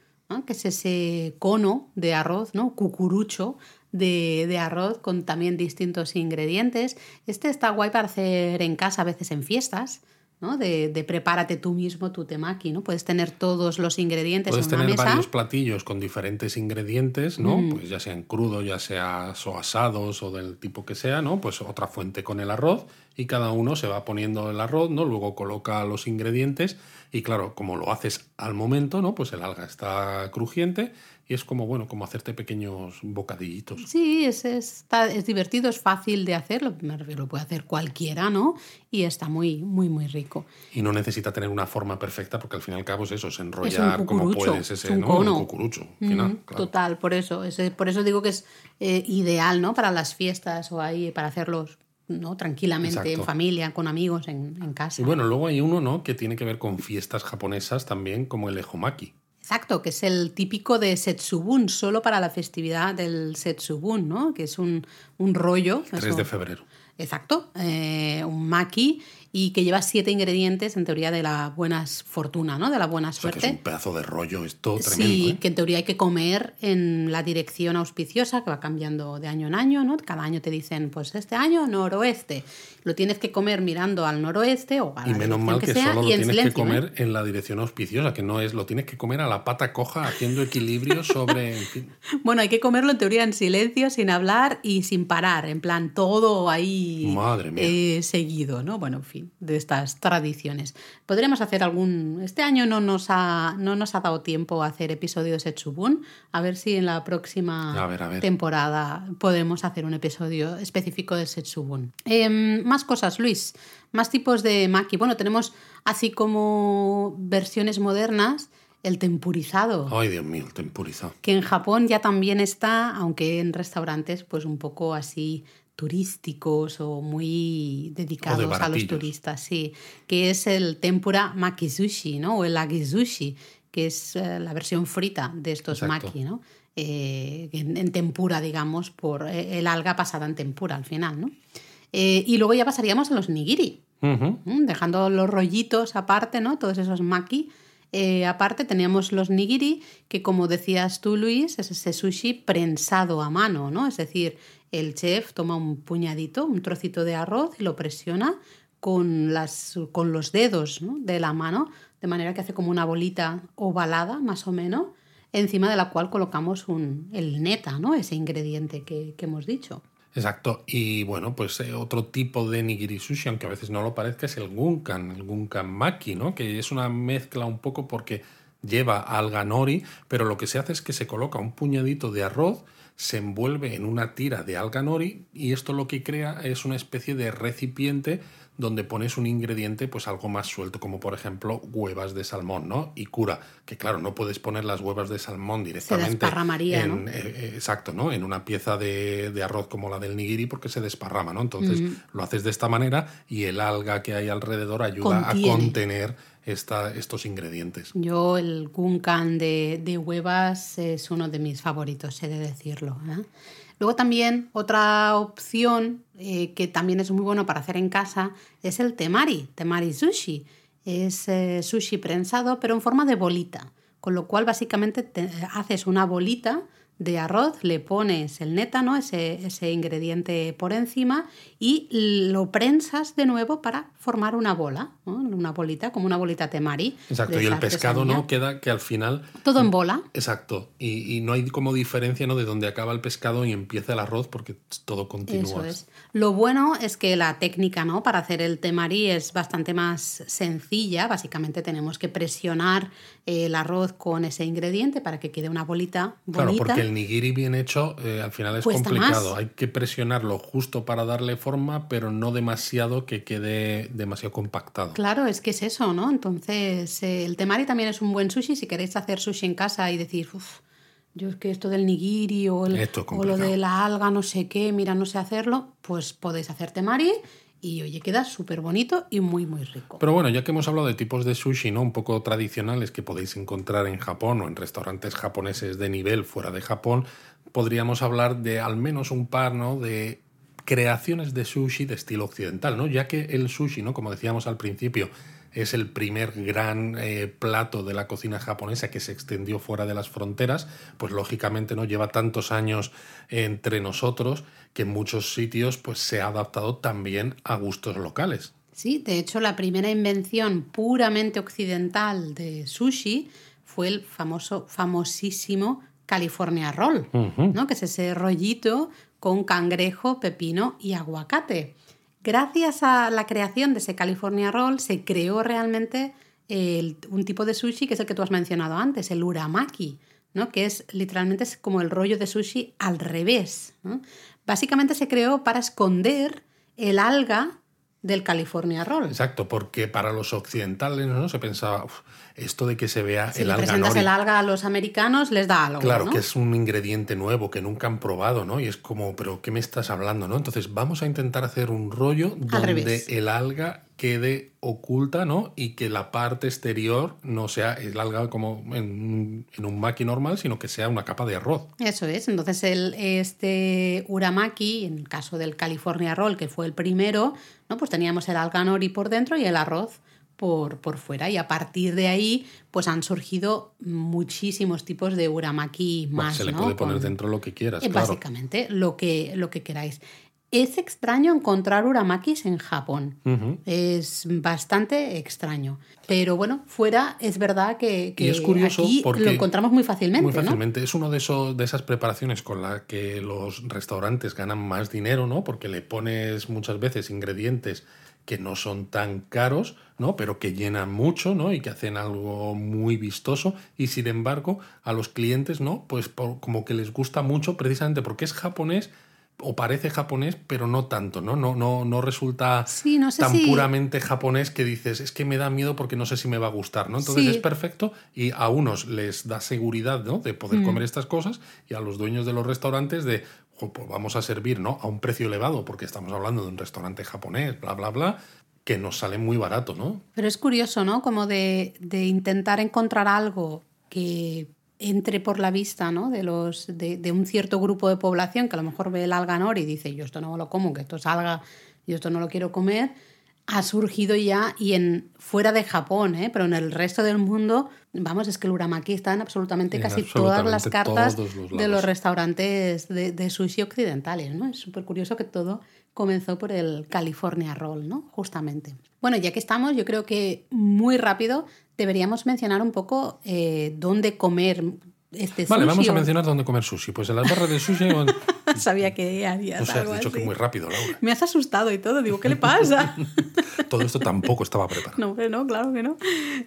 Speaker 2: que es ese cono de arroz, ¿no? Cucurucho de, de, arroz con también distintos ingredientes. Este está guay para hacer en casa, a veces en fiestas. ¿no? De, de, prepárate tú mismo tu temaki, ¿no? Puedes tener todos los ingredientes
Speaker 1: Puedes
Speaker 2: en
Speaker 1: una
Speaker 2: tener
Speaker 1: varios platillos con diferentes ingredientes, ¿no? Mm. Pues ya sean crudos, ya sea o asados o del tipo que sea, ¿no? Pues otra fuente con el arroz y cada uno se va poniendo el arroz, ¿no? Luego coloca los ingredientes y claro, como lo haces al momento, ¿no? Pues el alga está crujiente y es como, bueno, como hacerte pequeños bocadillitos.
Speaker 2: Sí, es, está, es divertido, es fácil de hacer, lo, lo puede hacer cualquiera, ¿no? Y está muy, muy, muy rico.
Speaker 1: Y no necesita tener una forma perfecta porque al fin y al cabo es eso, es enrollar como puedes ese, un ¿no? Un cucurucho,
Speaker 2: final, Total, por eso, por eso digo que es eh, ideal, ¿no? Para las fiestas o ahí, para hacerlos ¿no? tranquilamente en familia, con amigos, en, en, casa.
Speaker 1: Y bueno, luego hay uno ¿no? que tiene que ver con fiestas japonesas también, como el ejomaki.
Speaker 2: Exacto, que es el típico de Setsubun, solo para la festividad del Setsubun, ¿no? Que es un, un rollo.
Speaker 1: 3 de febrero.
Speaker 2: Exacto, eh, un maki y que lleva siete ingredientes, en teoría, de la buena fortuna, ¿no? De la buena suerte. O
Speaker 1: sea, que es un pedazo de rollo, esto tremendo.
Speaker 2: Sí,
Speaker 1: ¿eh?
Speaker 2: que en teoría hay que comer en la dirección auspiciosa, que va cambiando de año en año, ¿no? Cada año te dicen, pues este año noroeste. Lo tienes que comer mirando al noroeste o a
Speaker 1: Y menos mal que, solo lo tienes que comer ¿eh? en la dirección auspiciosa, que no es, lo tienes que comer a la pata coja, haciendo equilibrio sobre. (laughs)
Speaker 2: Bueno, hay que comerlo en teoría en silencio, sin hablar y sin parar, en plan todo ahí
Speaker 1: Madre mía.
Speaker 2: Eh, seguido, ¿no? Bueno, en fin de estas tradiciones. Podríamos hacer algún... Este año no nos ha, no nos ha dado tiempo a hacer episodio de Setsubun. A ver si en la próxima temporada podemos hacer un episodio específico de Setsubun. Em, más cosas, Luis. Más tipos de maki. Bueno, tenemos así como versiones modernas el tempurizado.
Speaker 1: Ay, Dios mío, el tempurizado.
Speaker 2: Que en Japón ya también está, aunque en restaurantes pues un poco así turísticos o muy dedicados a los turistas, sí, que es el tempura makizushi, ¿no? O el agizushi, que es eh, la versión frita de estos maki, ¿no? Eh, en, tempura, digamos, por eh, el alga pasada en tempura al final, ¿no? y luego ya pasaríamos a los nigiri, dejando los rollitos aparte, ¿no? Todos esos maki. aparte teníamos los nigiri, que como decías tú, Luis, es ese sushi prensado a mano, ¿no? Es decir, el chef toma un puñadito, un trocito de arroz y lo presiona con, las, con los dedos de la mano, de manera que hace como una bolita ovalada, más o menos, encima de la cual colocamos un, el neta, ¿no? ese ingrediente que, hemos dicho.
Speaker 1: Exacto. Y bueno, pues eh, otro tipo de nigiri sushi, aunque a veces no lo parezca, es el gunkan, el gunkan maki, ¿no? Que es una mezcla un poco porque lleva alga nori, pero lo que se hace es que se coloca un puñadito de arroz, se envuelve en una tira de alga nori y esto lo que crea es una especie de recipiente donde pones un ingrediente pues algo más suelto, como por ejemplo huevas de salmón, ¿no? Y cura, que claro, no puedes poner las huevas de salmón directamente.
Speaker 2: Se desparramaría,
Speaker 1: en,
Speaker 2: ¿no?
Speaker 1: eh, eh, exacto, ¿no? En una pieza de, de, arroz como la del nigiri porque se desparrama, ¿no? Entonces lo haces de esta manera y el alga que hay alrededor ayuda
Speaker 2: Contiene.
Speaker 1: a contener esta, estos ingredientes.
Speaker 2: Yo el gunkan de, de huevas es uno de mis favoritos, he de decirlo. ¿eh? Luego también otra opción eh, que también es muy bueno para hacer en casa es el temari, temari sushi. Es eh, sushi prensado pero en forma de bolita, con lo cual básicamente te haces una bolita de arroz, le pones el nétano, ese, ese ingrediente por encima, y lo prensas de nuevo para formar una bola, ¿no? una bolita, como una bolita temari.
Speaker 1: Exacto, y el pescado no queda que al final
Speaker 2: Todo en bola.
Speaker 1: Exacto, y, y no hay como diferencia ¿no? de donde acaba el pescado y empieza el arroz porque todo continúa.
Speaker 2: Eso es. Lo bueno es que la técnica ¿no? para hacer el temari es bastante más sencilla. Básicamente tenemos que presionar el arroz con ese ingrediente para que quede una bolita
Speaker 1: Claro,
Speaker 2: bonita.
Speaker 1: porque el nigiri bien hecho eh, al final es
Speaker 2: Cuesta
Speaker 1: complicado.
Speaker 2: más.
Speaker 1: Hay que presionarlo justo para darle forma, pero no demasiado que quede demasiado compactado.
Speaker 2: Claro, es que es eso, ¿no? Entonces, eh, el temari también es un buen sushi. Si queréis hacer sushi en casa y decir, uff, yo es que esto del nigiri o, el- o lo de la alga, no sé qué, mira, no sé hacerlo, pues podéis hacer temari y oye, queda súper bonito y muy, muy rico.
Speaker 1: Pero bueno, ya que hemos hablado de tipos de sushi, ¿no? Un poco tradicionales que podéis encontrar en Japón o en restaurantes japoneses de nivel fuera de Japón, podríamos hablar de al menos un par, ¿no? De creaciones de sushi de estilo occidental, ¿no? Ya que el sushi, ¿no? Como decíamos al principio, es el primer gran eh, plato de la cocina japonesa que se extendió fuera de las fronteras, pues lógicamente no lleva tantos años entre nosotros que en muchos sitios pues se ha adaptado también a gustos locales.
Speaker 2: Sí, de hecho la primera invención puramente occidental de sushi fue el famoso, famosísimo California Roll. ¿no? que es ese rollito con cangrejo, pepino y aguacate. Gracias a la creación de ese California Roll se creó realmente el- un tipo de sushi que es el que tú has mencionado antes, el uramaki, ¿no? que es literalmente es como el rollo de sushi al revés. ¿no? Básicamente se creó para esconder el alga del California Roll.
Speaker 1: Exacto, porque para los occidentales no se pensaba "Uf, esto de que se vea
Speaker 2: Si
Speaker 1: el
Speaker 2: le
Speaker 1: alga
Speaker 2: presentas
Speaker 1: nori".
Speaker 2: el alga a los americanos, les da algo.
Speaker 1: Claro,
Speaker 2: ¿no?
Speaker 1: que es un ingrediente nuevo que nunca han probado, ¿no? Y es como, pero ¿qué me estás hablando, no? Entonces vamos a intentar hacer un rollo donde el alga quede oculta, ¿no? Y que la parte exterior no sea el alga como en, en un maki normal, sino que sea una capa de arroz.
Speaker 2: Eso es. Entonces, el, este uramaki, en el caso del California Roll, que fue el primero, ¿no? pues teníamos el alga nori por dentro y el arroz por, por fuera. Y a partir de ahí, pues han surgido muchísimos tipos de uramaki
Speaker 1: Bueno,
Speaker 2: más.
Speaker 1: se le
Speaker 2: ¿no?
Speaker 1: puede poner
Speaker 2: Con-
Speaker 1: dentro lo que quieras,
Speaker 2: eh,
Speaker 1: claro.
Speaker 2: Básicamente, lo que, lo que queráis. Es extraño encontrar uramakis en Japón. Es bastante extraño. Pero bueno, fuera es verdad que, que
Speaker 1: Y es curioso
Speaker 2: aquí
Speaker 1: porque-
Speaker 2: lo encontramos muy fácilmente.
Speaker 1: Muy
Speaker 2: ¿no?
Speaker 1: fácilmente. Es uno de, esos, de esas preparaciones con la que los restaurantes ganan más dinero, ¿no? Porque le pones muchas veces ingredientes que no son tan caros, ¿no? Pero que llenan mucho, ¿no? Y que hacen algo muy vistoso. Y sin embargo, a los clientes, ¿no? Pues por- como que les gusta mucho precisamente porque es japonés o parece japonés, pero no tanto, ¿no? No, no, no resulta
Speaker 2: Sí, no sé
Speaker 1: tan
Speaker 2: si-
Speaker 1: puramente japonés que dices, es que me da miedo porque no sé si me va a gustar, ¿no? Entonces
Speaker 2: Sí.
Speaker 1: es perfecto y a unos les da seguridad, ¿no? De
Speaker 2: Mm.
Speaker 1: poder comer estas cosas y a los dueños de los restaurantes de, "Jo, pues vamos a servir, ¿no? A un precio elevado porque estamos hablando de un restaurante japonés, bla, bla, bla, que nos sale muy barato, ¿no?
Speaker 2: Pero es curioso, ¿no? Como de, de intentar encontrar algo que entre por la vista, ¿no? De, los, de, de un cierto grupo de población que a lo mejor ve el alga nori y dice, yo esto no lo como, que esto es alga, yo esto no lo quiero comer, ha surgido ya y en fuera de Japón, ¿eh? pero en el resto del mundo, vamos, es que el uramaki está en absolutamente
Speaker 1: En
Speaker 2: casi todas las cartas
Speaker 1: los
Speaker 2: de los restaurantes de, de sushi occidentales, ¿no? Es súper curioso que todo comenzó por el California Roll, ¿no? Justamente. Bueno, ya que estamos, yo creo que muy rápido deberíamos mencionar un poco eh, dónde comer este
Speaker 1: Vale, vamos a
Speaker 2: o-
Speaker 1: mencionar dónde comer sushi. Pues en las barras de sushi o en... (laughs)
Speaker 2: Sabía que harías
Speaker 1: No sé, has dicho
Speaker 2: así.
Speaker 1: que muy rápido, Laura.
Speaker 2: Me has asustado y todo. Digo, ¿qué le pasa? (laughs)
Speaker 1: Todo esto tampoco estaba preparado.
Speaker 2: No, hombre, no, claro que no.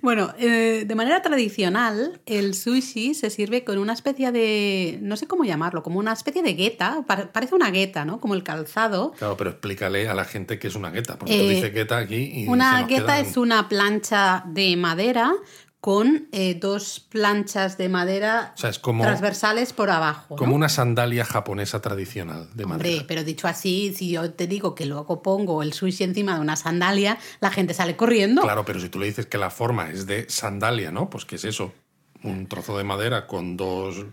Speaker 2: Bueno, eh, de manera tradicional, el sushi se sirve con una especie de, no sé cómo llamarlo, como una especie de gueta, pare- parece una gueta, ¿no? Como el calzado.
Speaker 1: Claro, pero explícale a la gente qué es una gueta, porque tú
Speaker 2: Eh,
Speaker 1: dices gueta aquí y
Speaker 2: Una gueta es una plancha de madera con eh, dos planchas de madera
Speaker 1: O sea, es como,
Speaker 2: transversales por abajo.
Speaker 1: como
Speaker 2: ¿no?
Speaker 1: una sandalia japonesa tradicional de
Speaker 2: Hombre,
Speaker 1: madera.
Speaker 2: pero dicho así, si yo te digo que luego pongo el sushi encima de una sandalia, la gente sale corriendo.
Speaker 1: Claro, pero si tú le dices que la forma es de sandalia, ¿no? Pues ¿qué es eso? Un trozo de madera con dos...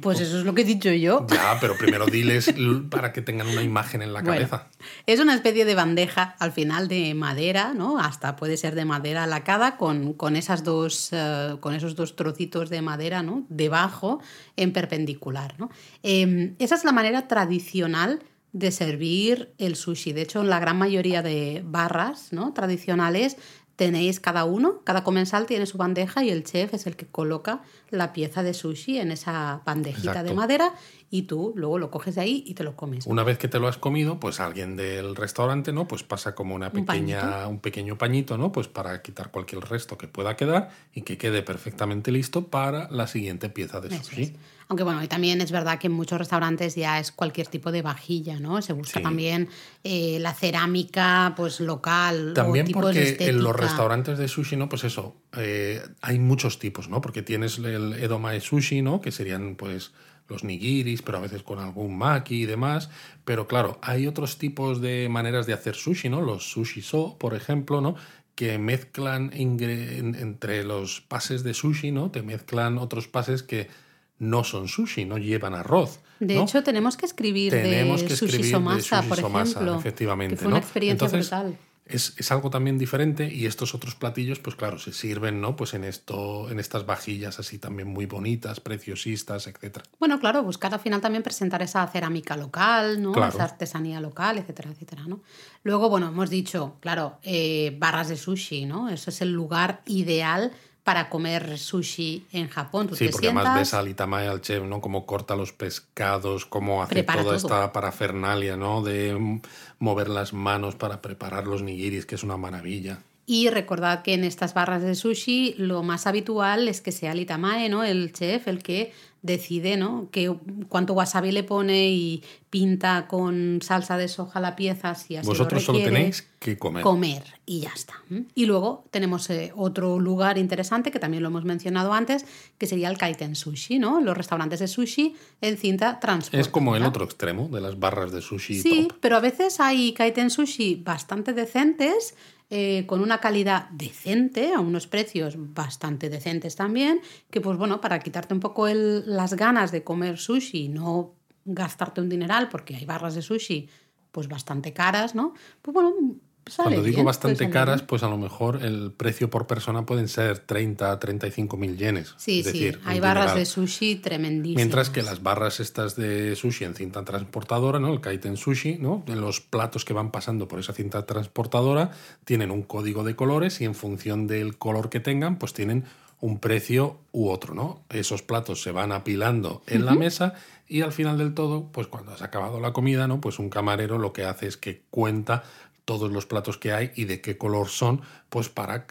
Speaker 2: Pues eso es lo que he dicho yo.
Speaker 1: Ya, pero primero diles para que tengan una imagen en la
Speaker 2: Bueno,
Speaker 1: cabeza.
Speaker 2: es una especie de bandeja al final de madera, ¿no? Hasta puede ser de madera lacada con, con, esas dos, eh, con esos dos trocitos de madera, ¿no? Debajo en perpendicular, ¿no? Eh, esa es la manera tradicional de servir el sushi. De hecho, en la gran mayoría de barras ¿no? tradicionales tenéis cada uno, cada comensal tiene su bandeja y el chef es el que coloca la pieza de sushi en esa bandejita de madera y tú luego lo coges de ahí y te lo comes.
Speaker 1: Una vez que te lo has comido, pues alguien del restaurante, ¿no? Pues pasa como una
Speaker 2: Un
Speaker 1: pequeña, un pequeño pañito, ¿no? Pues para quitar cualquier resto que pueda quedar y que quede perfectamente listo para la siguiente pieza de sushi.
Speaker 2: es. Aunque bueno, y también es verdad que en muchos restaurantes ya es cualquier tipo de vajilla, ¿no? Se busca
Speaker 1: Sí.
Speaker 2: también eh, la cerámica pues local
Speaker 1: También
Speaker 2: o tipos
Speaker 1: porque
Speaker 2: de
Speaker 1: en los restaurantes de sushi, ¿no? Pues eso, eh, hay muchos tipos, ¿no? Porque tienes el edomae sushi, ¿no? Que serían, pues, los nigiris, pero a veces con algún maki y demás. Pero claro, hay otros tipos de maneras de hacer sushi, ¿no? Los sushi so, por ejemplo, ¿no? Que mezclan entre los pases de sushi, ¿no? Te mezclan otros pases que no son sushi, no llevan arroz.
Speaker 2: De
Speaker 1: ¿no?
Speaker 2: hecho, tenemos que escribir
Speaker 1: tenemos
Speaker 2: de
Speaker 1: que
Speaker 2: sushi
Speaker 1: escribir
Speaker 2: somasa,
Speaker 1: de sushi
Speaker 2: por
Speaker 1: somasa,
Speaker 2: ejemplo.
Speaker 1: efectivamente.
Speaker 2: Que fue una experiencia
Speaker 1: Entonces,
Speaker 2: brutal.
Speaker 1: Es, es algo también diferente y estos otros platillos, pues claro, se sirven, ¿no? Pues en esto, en estas vajillas así también muy bonitas, preciosistas, etcétera.
Speaker 2: Bueno, claro, buscar al final también presentar esa cerámica local, ¿no?
Speaker 1: Claro.
Speaker 2: Esa artesanía local, etcétera, etcétera, ¿no? Luego, bueno, hemos dicho, claro, eh, barras de sushi, ¿no? Eso es el lugar ideal para comer sushi en Japón. Tú
Speaker 1: Sí,
Speaker 2: te
Speaker 1: porque además ves al Itamae, al chef, ¿no? Cómo corta los pescados, cómo hace toda
Speaker 2: todo.
Speaker 1: esta parafernalia, ¿no? De mover las manos para preparar los nigiris, que es una maravilla.
Speaker 2: Y recordad que en estas barras de sushi lo más habitual es que sea el itamae, ¿no? El chef, el que decide, ¿no? Que, cuánto wasabi le pone y pinta con salsa de soja la pieza si así
Speaker 1: Vosotros
Speaker 2: lo
Speaker 1: solo
Speaker 2: requiere.
Speaker 1: tenéis que comer.
Speaker 2: comer y ya está. Y luego tenemos eh, otro lugar interesante que también lo hemos mencionado antes, que sería el kaiten sushi, ¿no? Los restaurantes de sushi en cinta.
Speaker 1: Es como el otro extremo de las barras de sushi
Speaker 2: Sí,
Speaker 1: top.
Speaker 2: pero a veces hay kaiten sushi bastante decentes, eh, con una calidad decente, a unos precios bastante decentes también, que pues bueno, para quitarte un poco el- las ganas de comer sushi y no gastarte un dineral, porque hay barras de sushi pues bastante caras, ¿no? Pues bueno, sale
Speaker 1: Cuando digo
Speaker 2: bien,
Speaker 1: bastante caras,
Speaker 2: bien.
Speaker 1: pues a lo mejor el precio por persona pueden ser 30 a 35 mil yenes.
Speaker 2: Sí,
Speaker 1: es
Speaker 2: sí,
Speaker 1: decir,
Speaker 2: hay barras de sushi tremendísimas.
Speaker 1: Mientras que las barras estas de sushi en cinta transportadora, ¿no? El kaiten sushi, ¿no? Los platos que van pasando por esa cinta transportadora tienen un código de colores y en función del color que tengan, pues tienen un precio u otro, ¿no? Esos platos se van apilando en la mesa y al final del todo, pues cuando has acabado la comida, ¿no? Pues un camarero lo que hace es que cuenta todos los platos que hay y de qué color son, pues para.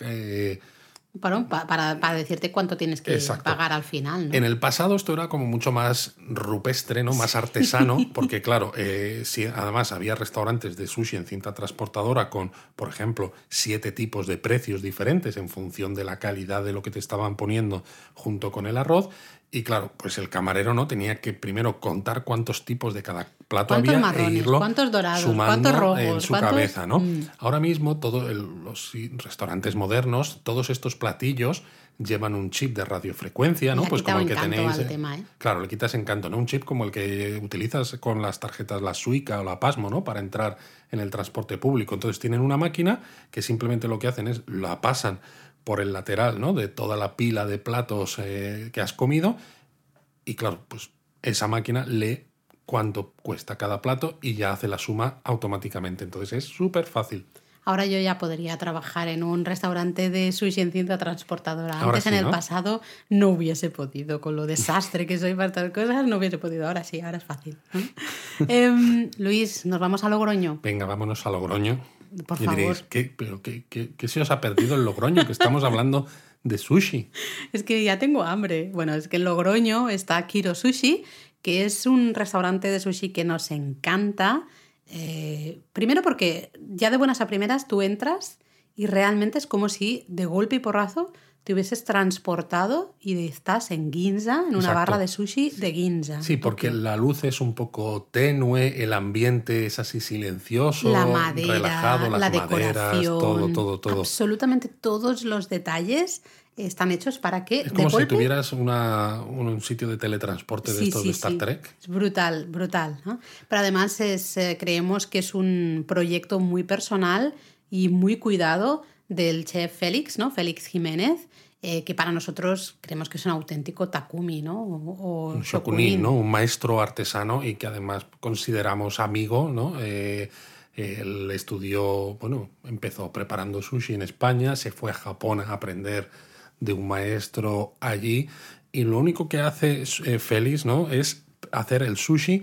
Speaker 2: Bueno, pa- para, para decirte cuánto tienes que
Speaker 1: Exacto.
Speaker 2: pagar al final, ¿no?
Speaker 1: En el pasado esto era como mucho más rupestre, ¿no? Más artesano, (laughs) porque claro, eh, sí, además había restaurantes de sushi en cinta transportadora con, por ejemplo, siete tipos de precios diferentes en función de la calidad de lo que te estaban poniendo junto con el arroz. Y claro, pues el camarero no tenía que primero contar cuántos tipos de cada plato
Speaker 2: ¿Cuántos
Speaker 1: había e irlo
Speaker 2: ¿Cuántos dorados?
Speaker 1: sumando
Speaker 2: ¿Cuántos rojos?
Speaker 1: en su
Speaker 2: ¿Cuántos?
Speaker 1: cabeza, ¿no?
Speaker 2: Mm.
Speaker 1: Ahora mismo todos los restaurantes modernos, todos estos platillos llevan un chip de radiofrecuencia, ¿no?
Speaker 2: Le
Speaker 1: Pues como el que tenéis.
Speaker 2: al
Speaker 1: eh,
Speaker 2: tema, ¿eh?
Speaker 1: Claro, le quitas encanto, ¿no? Un chip como el que utilizas con las tarjetas la Suica o la Pasmo, ¿no? Para entrar en el transporte público. Entonces tienen una máquina que simplemente lo que hacen es la pasan por el lateral, ¿no? De toda la pila de platos eh, que has comido y claro, pues esa máquina lee cuánto cuesta cada plato y ya hace la suma automáticamente. Entonces es súper fácil.
Speaker 2: Ahora yo ya podría trabajar en un restaurante de sushi en cinta transportadora. Antes en el pasado no hubiese podido, con lo desastre que soy para estas cosas, no hubiese podido. Ahora sí, ahora es fácil. (laughs) Em, Luis, ¿nos vamos a Logroño?
Speaker 1: Venga, vámonos a Logroño.
Speaker 2: Por favor.
Speaker 1: ¿qué, pero qué, qué, se os ha perdido en Logroño? Que estamos hablando de sushi. (laughs)
Speaker 2: Es que ya tengo hambre. Bueno, es que en Logroño está Kiro Sushi, que es un restaurante de sushi que nos encanta eh, primero porque ya de buenas a primeras tú entras y realmente es como si de golpe y porrazo te hubieses transportado y estás en Ginza, en una barra de sushi de Ginza.
Speaker 1: Sí, porque la luz es un poco tenue, el ambiente es así silencioso, la madera, relajado, las la decoración, todo, todo, todo.
Speaker 2: Absolutamente todos los detalles están hechos para que.
Speaker 1: Es como si tuvieras un sitio de teletransporte de estos de Star Trek.
Speaker 2: Es brutal, brutal. Pero además es, eh, creemos que es un proyecto muy personal y muy cuidado del chef Félix, ¿no? Félix Jiménez. Eh, que para nosotros creemos que es un auténtico takumi, ¿no? O,
Speaker 1: un shokunin, ¿no? Un maestro artesano y que además consideramos amigo, ¿no? Eh, él estudió, bueno, empezó preparando sushi en España, se fue a Japón a aprender de un maestro allí y lo único que hace eh, Félix ¿no? es hacer el sushi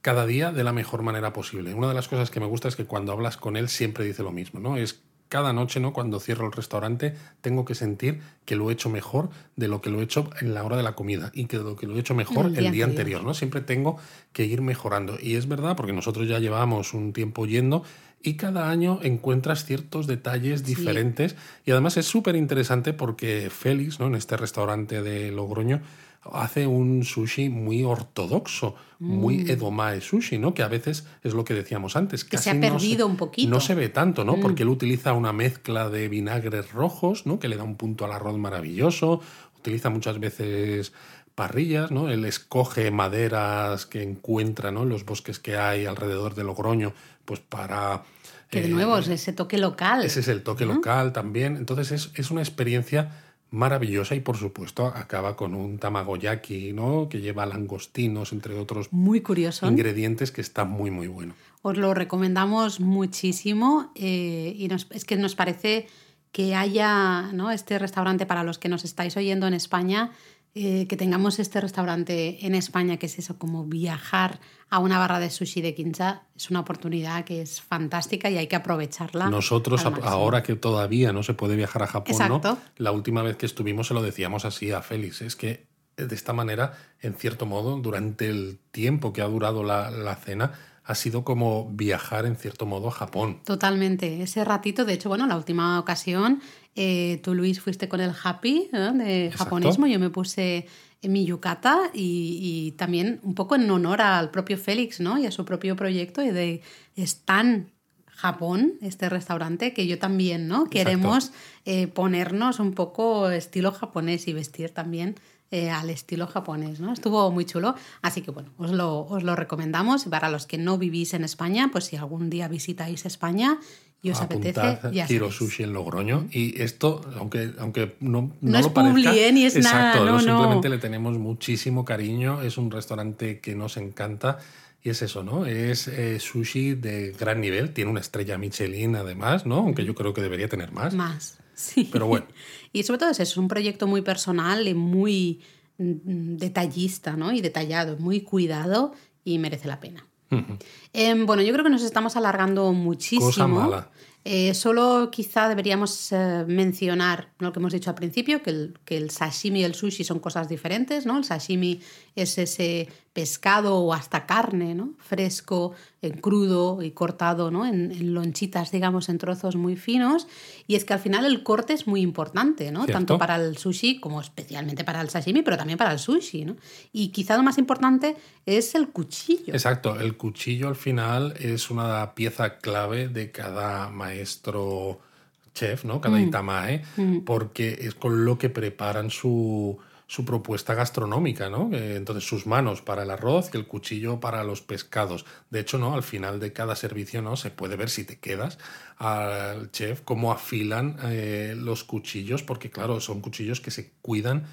Speaker 1: cada día de la mejor manera posible. Una de las cosas que me gusta es que cuando hablas con él siempre dice lo mismo, ¿no? Es cada noche, ¿no? Cuando cierro el restaurante, tengo que sentir que lo he hecho mejor de lo que lo he hecho en la hora de la comida y que lo que lo he hecho mejor el día, anterior, ¿no? Siempre tengo que ir mejorando. Y es verdad, porque nosotros ya llevamos un tiempo yendo y cada año encuentras ciertos detalles diferentes y además es súper interesante porque Félix, ¿no? en este restaurante de Logroño, hace un sushi muy ortodoxo, muy mm. edomae sushi, ¿no? Que a veces es lo que decíamos antes.
Speaker 2: Que se ha perdido un poquito.
Speaker 1: No se ve tanto, ¿no? Mm. Porque él utiliza una mezcla de vinagres rojos, ¿no? Que le da un punto al arroz maravilloso. Utiliza muchas veces parrillas, ¿no? Él escoge maderas que encuentra, ¿no? En los bosques que hay alrededor de Logroño, pues para...
Speaker 2: Que de nuevo es ese toque local.
Speaker 1: Ese es el toque local también. Entonces es, es, una experiencia maravillosa y por supuesto acaba con un tamagoyaki, ¿no? Que lleva langostinos, entre otros
Speaker 2: muy curioso.
Speaker 1: ingredientes que está muy, muy bueno.
Speaker 2: Os lo recomendamos muchísimo eh, y es que nos parece que haya ¿no? este restaurante para los que nos estáis oyendo en España eh, que tengamos este restaurante en España, que es eso, como viajar a una barra de sushi de Kinza, es una oportunidad que es fantástica y hay que aprovecharla.
Speaker 1: Nosotros, ahora que todavía no se puede viajar a Japón, ¿no? la última vez que estuvimos se lo decíamos así a Félix, es que de esta manera, en cierto modo, durante el tiempo que ha durado la, la cena, ha sido como viajar en cierto modo a Japón.
Speaker 2: Totalmente. Ese ratito, de hecho, bueno, la última ocasión, eh, tú Luis fuiste con el happy de japonismo, yo me puse en mi yukata y, también un poco en honor al propio Félix ¿no? y a su propio proyecto y de es tan Japón, este restaurante, que yo también, ¿no? Queremos eh, ponernos un poco estilo japonés y vestir también eh, al estilo japonés, ¿no? Estuvo muy chulo, así que bueno, os lo, os lo recomendamos. Para los que no vivís en España, pues si algún día visitáis España y os apetece,
Speaker 1: ya Quiero sushi en Logroño. Y esto, aunque, aunque no,
Speaker 2: no, es lo parezca, ni es
Speaker 1: exacto,
Speaker 2: nada. No,
Speaker 1: simplemente le tenemos muchísimo cariño. Es un restaurante que nos encanta. Y es eso, ¿no? Es eh, sushi de gran nivel. Tiene una estrella Michelin, además, ¿no? Aunque yo creo que debería tener más.
Speaker 2: Más, sí.
Speaker 1: Pero bueno. (laughs)
Speaker 2: Y sobre todo es es un proyecto muy personal y muy mm, detallista, ¿no? Y detallado, muy cuidado y merece la pena. Em, bueno, yo creo que nos estamos alargando muchísimo. Cosa mala. Eh, solo quizá deberíamos eh, mencionar lo que hemos dicho al principio, que el, que el, sashimi y el sushi son cosas diferentes, ¿no? El sashimi es ese pescado o hasta carne, ¿no? Fresco, en crudo y cortado, ¿no? En, lonchitas, digamos, en trozos muy finos. Y es que al final el corte es muy importante, ¿no? Tanto para el sushi como especialmente para el sashimi, pero también para el sushi, ¿no? Y quizá lo más importante es el cuchillo.
Speaker 1: Exacto, el cuchillo al final es una pieza clave de cada maestro chef, ¿no? Cada mm. itamae, mm. porque es con lo que preparan su su propuesta gastronómica, ¿no? Entonces sus manos para el arroz y el cuchillo para los pescados. De hecho, ¿no? Al final de cada servicio, ¿no? Se puede ver si te quedas al chef cómo afilan eh, los cuchillos, porque claro, son cuchillos que se cuidan,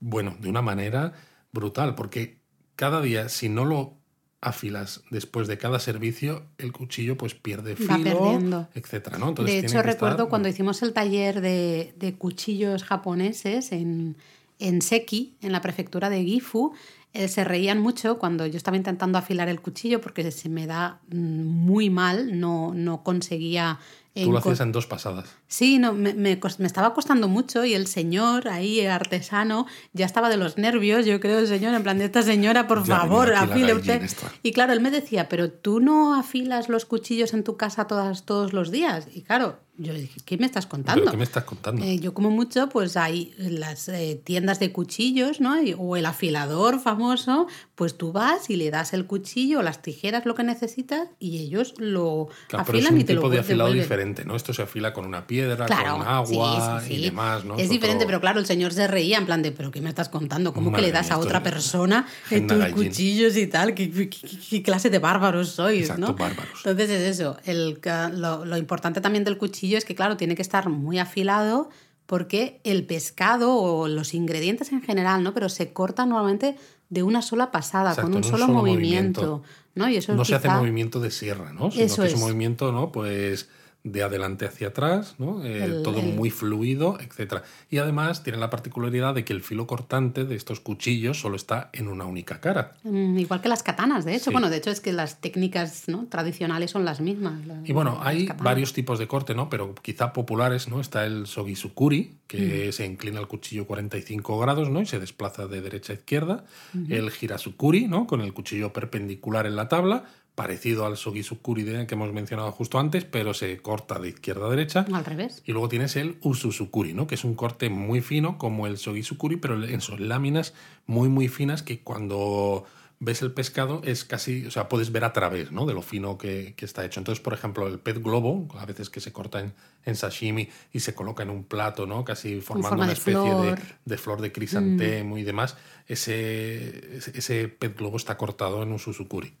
Speaker 1: bueno, de una manera brutal, porque cada día, si no lo afilas después de cada servicio, el cuchillo pues pierde filo, etcétera, ¿no? Entonces
Speaker 2: de hecho,
Speaker 1: estar-
Speaker 2: recuerdo cuando hicimos el taller de, de cuchillos japoneses en, en Seki, en la prefectura de Gifu, eh, se reían mucho cuando yo estaba intentando afilar el cuchillo porque se me da mm, muy mal, no, no conseguía...
Speaker 1: Tú lo hacías en dos pasadas.
Speaker 2: Sí, no, me, me me estaba costando mucho y el señor ahí, artesano, ya estaba de los nervios, yo creo, el señor, en plan de esta señora, por
Speaker 1: Ya
Speaker 2: favor, afile usted. Y claro, él me decía, pero tú no afilas los cuchillos en tu casa todas, todos los días. Y claro, yo dije, ¿qué me estás contando?
Speaker 1: ¿Pero qué me estás contando?
Speaker 2: Eh, yo como mucho, pues hay las eh, tiendas de cuchillos, ¿no? Y- O el afilador famoso, pues tú vas y le das el cuchillo o las tijeras, lo que necesitas, y ellos lo
Speaker 1: Claro, pero es
Speaker 2: afilan
Speaker 1: un
Speaker 2: y te lo
Speaker 1: tipo de afilado
Speaker 2: devuelven.
Speaker 1: diferente, ¿no? Esto se afila con una piedra,
Speaker 2: Claro,
Speaker 1: con agua
Speaker 2: sí, sí,
Speaker 1: y
Speaker 2: sí.
Speaker 1: demás, ¿no?
Speaker 2: Es diferente,
Speaker 1: otro-
Speaker 2: pero claro, el señor se reía en plan de, ¿pero qué me estás contando? ¿Cómo
Speaker 1: Madre
Speaker 2: que le das
Speaker 1: mía,
Speaker 2: a otra
Speaker 1: es-
Speaker 2: persona
Speaker 1: Henna
Speaker 2: tus cuchillos y tal? ¿Qué, qué- qué- qué clase de bárbaros sois,
Speaker 1: Exacto,
Speaker 2: no?
Speaker 1: bárbaros.
Speaker 2: Entonces es eso. El, lo, lo importante también del cuchillo es que, claro, tiene que estar muy afilado porque el pescado o los ingredientes en general, ¿no? Pero se cortan normalmente de una sola pasada,
Speaker 1: Exacto,
Speaker 2: con un solo,
Speaker 1: solo
Speaker 2: movimiento,
Speaker 1: movimiento.
Speaker 2: ¿no? Y eso
Speaker 1: no se hace movimiento de sierra, ¿no? Sino
Speaker 2: Eso
Speaker 1: que es un movimiento, ¿no? Pues de adelante hacia atrás, ¿no? Eh,
Speaker 2: El-
Speaker 1: todo
Speaker 2: el-
Speaker 1: muy fluido, etcétera. Y además tiene la particularidad de que el filo cortante de estos cuchillos solo está en una única cara.
Speaker 2: Mm, Igual que las katanas, de hecho.
Speaker 1: Sí.
Speaker 2: Bueno, de hecho es que las técnicas ¿no? tradicionales son las mismas.
Speaker 1: Y bueno, hay
Speaker 2: katanas.
Speaker 1: varios tipos de corte, ¿no? Pero quizá populares, ¿no? Está el sogisukuri,
Speaker 2: Mm.
Speaker 1: que se inclina el cuchillo 45 grados, ¿no? Y se desplaza de derecha a izquierda. El hirasukuri, ¿no? Con el cuchillo perpendicular en la tabla, parecido al sogisukuri de- que hemos mencionado justo antes, pero se corta de izquierda a derecha.
Speaker 2: Al revés.
Speaker 1: Y luego tienes el ususukuri, ¿no? Que es un corte muy fino como el sogisukuri, pero en sus láminas muy, muy finas que cuando ves el pescado es casi, o sea, puedes ver a través, ¿no? De lo fino que, que está hecho. Entonces, por ejemplo, el pez globo, a veces que se corta en, en sashimi y se coloca en un plato, ¿no? Casi formando
Speaker 2: forma
Speaker 1: una
Speaker 2: de
Speaker 1: especie de,
Speaker 2: flor.
Speaker 1: de flor de crisantemo y demás. Ese, ese, pez globo está cortado en un ususukuri.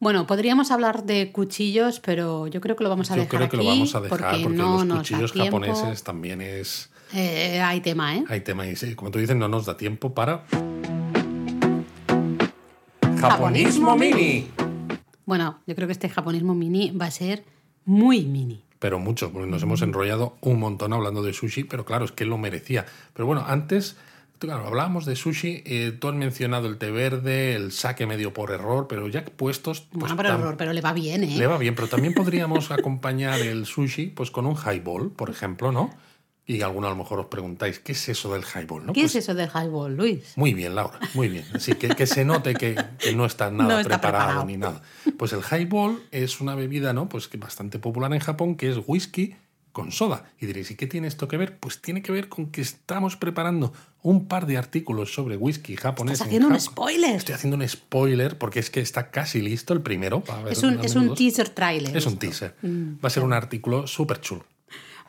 Speaker 2: Bueno, podríamos hablar de cuchillos, pero yo creo que lo vamos a
Speaker 1: Yo
Speaker 2: dejar
Speaker 1: creo que
Speaker 2: aquí
Speaker 1: lo vamos a dejar
Speaker 2: porque,
Speaker 1: porque,
Speaker 2: no
Speaker 1: los cuchillos japoneses también es...
Speaker 2: Eh, hay tema, ¿eh?
Speaker 1: Hay tema y sí, como tú dices, no nos da tiempo para.
Speaker 2: Japonismo
Speaker 1: mini.
Speaker 2: Bueno, yo creo que este japonismo mini va a ser muy mini.
Speaker 1: Pero mucho, porque nos hemos enrollado un montón hablando de sushi, pero claro, es que lo merecía. Pero bueno, antes, claro, hablábamos de sushi, eh, tú has mencionado el té verde, el saque medio por error, pero ya puestos. Pues
Speaker 2: bueno, pero,
Speaker 1: tam-
Speaker 2: pero le va bien, ¿eh?
Speaker 1: Le va bien, pero también podríamos (laughs) acompañar el sushi pues con un highball, por ejemplo, ¿no? Y alguno a lo mejor os preguntáis, ¿qué es eso del highball? ¿no?
Speaker 2: ¿Qué
Speaker 1: Pues
Speaker 2: es eso del highball, Luis?
Speaker 1: Muy bien, Laura, muy bien. Así que, que se note que, que no está (laughs) nada
Speaker 2: No está
Speaker 1: preparado,
Speaker 2: preparado.
Speaker 1: ni nada. Pues el highball es una bebida, ¿no? Pues que bastante popular en Japón, que es whisky con soda. Y diréis, ¿y qué tiene esto que ver? Pues tiene que ver con que estamos preparando un par de artículos sobre whisky japonés.
Speaker 2: Estás
Speaker 1: en
Speaker 2: haciendo un
Speaker 1: Japón.
Speaker 2: spoiler.
Speaker 1: Estoy haciendo un spoiler porque es que está casi listo el primero.
Speaker 2: Es un, es teaser trailer.
Speaker 1: Es un teaser.
Speaker 2: Mm,
Speaker 1: Va a ser un artículo súper chulo.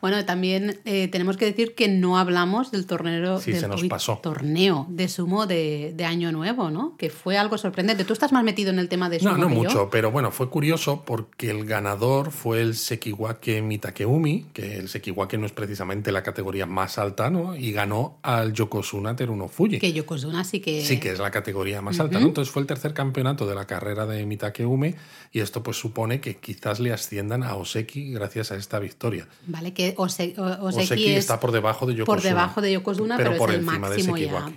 Speaker 2: Bueno, también eh, tenemos que decir que no hablamos del torneo,
Speaker 1: Sí,
Speaker 2: del
Speaker 1: se nos
Speaker 2: uy,
Speaker 1: pasó.
Speaker 2: torneo de sumo de, de Año Nuevo, ¿no? Que fue algo sorprendente. Tú estás más metido en el tema de sumo
Speaker 1: No, no
Speaker 2: que yo.
Speaker 1: mucho, pero bueno, fue curioso porque el ganador fue el Sekiwake Mitakeumi, que el Sekiwake no es precisamente la categoría más alta, ¿no? Y ganó al Yokozuna Teruno Fuji.
Speaker 2: Que Yokozuna sí que...
Speaker 1: Sí, que es la categoría más alta, ¿no? Entonces fue el tercer campeonato de la carrera de Mitakeume y esto pues supone que quizás le ascendan a Oseki gracias a esta victoria.
Speaker 2: Vale, que Ose- o- Oseki,
Speaker 1: Oseki
Speaker 2: es
Speaker 1: está por debajo de Yokozuna.
Speaker 2: por debajo de Yokozuna, pero,
Speaker 1: por
Speaker 2: es el máximo ya.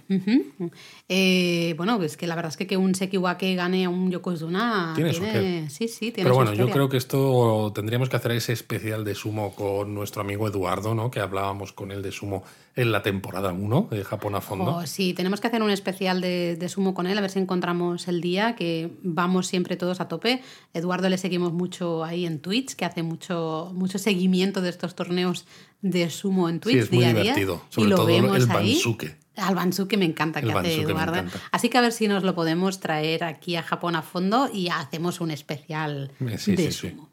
Speaker 2: Eh, bueno, es que la verdad es que que un Sekiwake gane a un Yokozuna
Speaker 1: Tiene su
Speaker 2: Sí, sí, tiene
Speaker 1: Pero bueno, yo creo que esto tendríamos que hacer ese especial de sumo con nuestro amigo Eduardo, ¿no? Que hablábamos con él de sumo en la temporada 1 de Japón a fondo.
Speaker 2: Oh, sí, tenemos que hacer un especial de, de sumo con él, a ver si encontramos el día, que vamos siempre todos a tope. Eduardo le seguimos mucho ahí en Twitch, que hace mucho, mucho seguimiento de estos torneos de sumo en Twitch
Speaker 1: Sí, es muy
Speaker 2: día a día. y lo
Speaker 1: todo
Speaker 2: vemos
Speaker 1: el
Speaker 2: ahí.
Speaker 1: bansuke.
Speaker 2: Al Bansuke me encanta que
Speaker 1: El
Speaker 2: hace Eduardo. Así que a ver si nos lo podemos traer aquí a Japón a fondo y hacemos un especial
Speaker 1: Eh, sí,
Speaker 2: de
Speaker 1: sí, sí.
Speaker 2: sumo.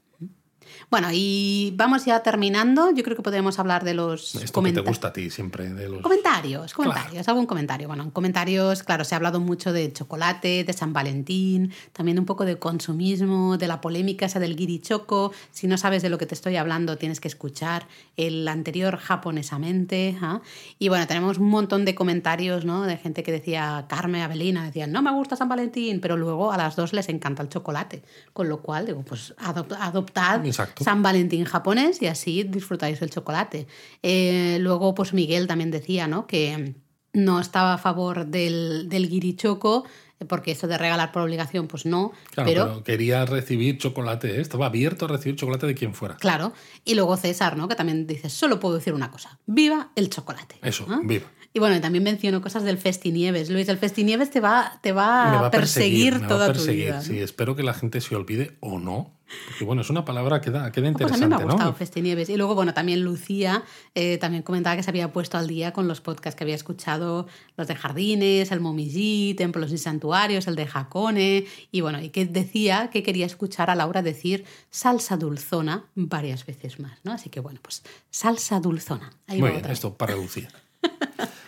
Speaker 2: Bueno, y vamos ya terminando. Yo creo que podemos hablar de los
Speaker 1: Esto que te gusta a ti siempre, de los...
Speaker 2: Comentarios, comentarios, algún comentario. Bueno, en comentarios, claro, se ha hablado mucho de chocolate, de San Valentín, también un poco de consumismo, de la polémica esa del guirichoco. Si no sabes de lo que te estoy hablando, tienes que escuchar el anterior japonesamente. ¿ah? Y bueno, tenemos un montón de comentarios, ¿no? De gente que decía, Carmen Avelina, decía, no me gusta San Valentín, pero luego a las dos les encanta el chocolate. Con lo cual, digo, pues adoptad San Valentín japonés y así disfrutáis el chocolate. Eh, luego, pues Miguel también decía, ¿no? Que no estaba a favor del, del guirichoco, porque eso de regalar por obligación, pues no.
Speaker 1: Claro, pero, quería recibir chocolate, ¿eh? estaba abierto a recibir chocolate de quien fuera.
Speaker 2: Claro. Y luego César, ¿no? Que también dice, solo puedo decir una cosa, viva el chocolate.
Speaker 1: Eso, viva.
Speaker 2: Y bueno, también menciono cosas del Festinieves. Luis, el Festinieves te va, te va, a perseguir, toda tu vida.
Speaker 1: Sí, espero que la gente se olvide o no. Porque bueno, es una palabra que da, queda interesante.
Speaker 2: Pues a mí
Speaker 1: me ha
Speaker 2: gustado Festinieves. Y luego, bueno, también Lucía eh, también comentaba que se había puesto al día con los podcasts que había escuchado, los de Jardines, el Momiji, Templos y Santuarios, el de Jacone. Y bueno, y que decía que quería escuchar a Laura decir salsa dulzona varias veces más, ¿no? Así que bueno, pues salsa dulzona.
Speaker 1: Ahí Muy bien, esto para Lucía.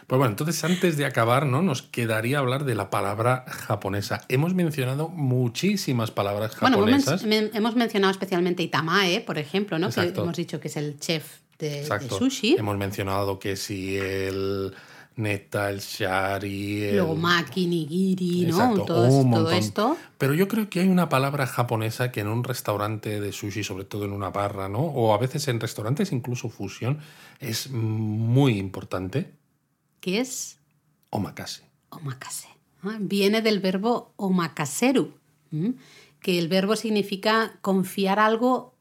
Speaker 1: Pues bueno, entonces antes de acabar, ¿no? Nos quedaría hablar de la palabra japonesa. Hemos mencionado muchísimas palabras japonesas.
Speaker 2: Bueno, hemos mencionado especialmente Itamae, por ejemplo, ¿no? Que hemos dicho que es el chef de, sushi.
Speaker 1: Hemos mencionado que si el neta, el shari, el...
Speaker 2: Luego maki, nigiri, ¿no? todo, esto.
Speaker 1: Pero yo creo que hay una palabra japonesa que en un restaurante de sushi, sobre todo en una barra, ¿no? O a veces en restaurantes incluso fusión, es muy importante
Speaker 2: ¿Qué es?
Speaker 1: Omakase.
Speaker 2: Omakase. Ah, viene del verbo omakaseru, que el verbo significa confiar algo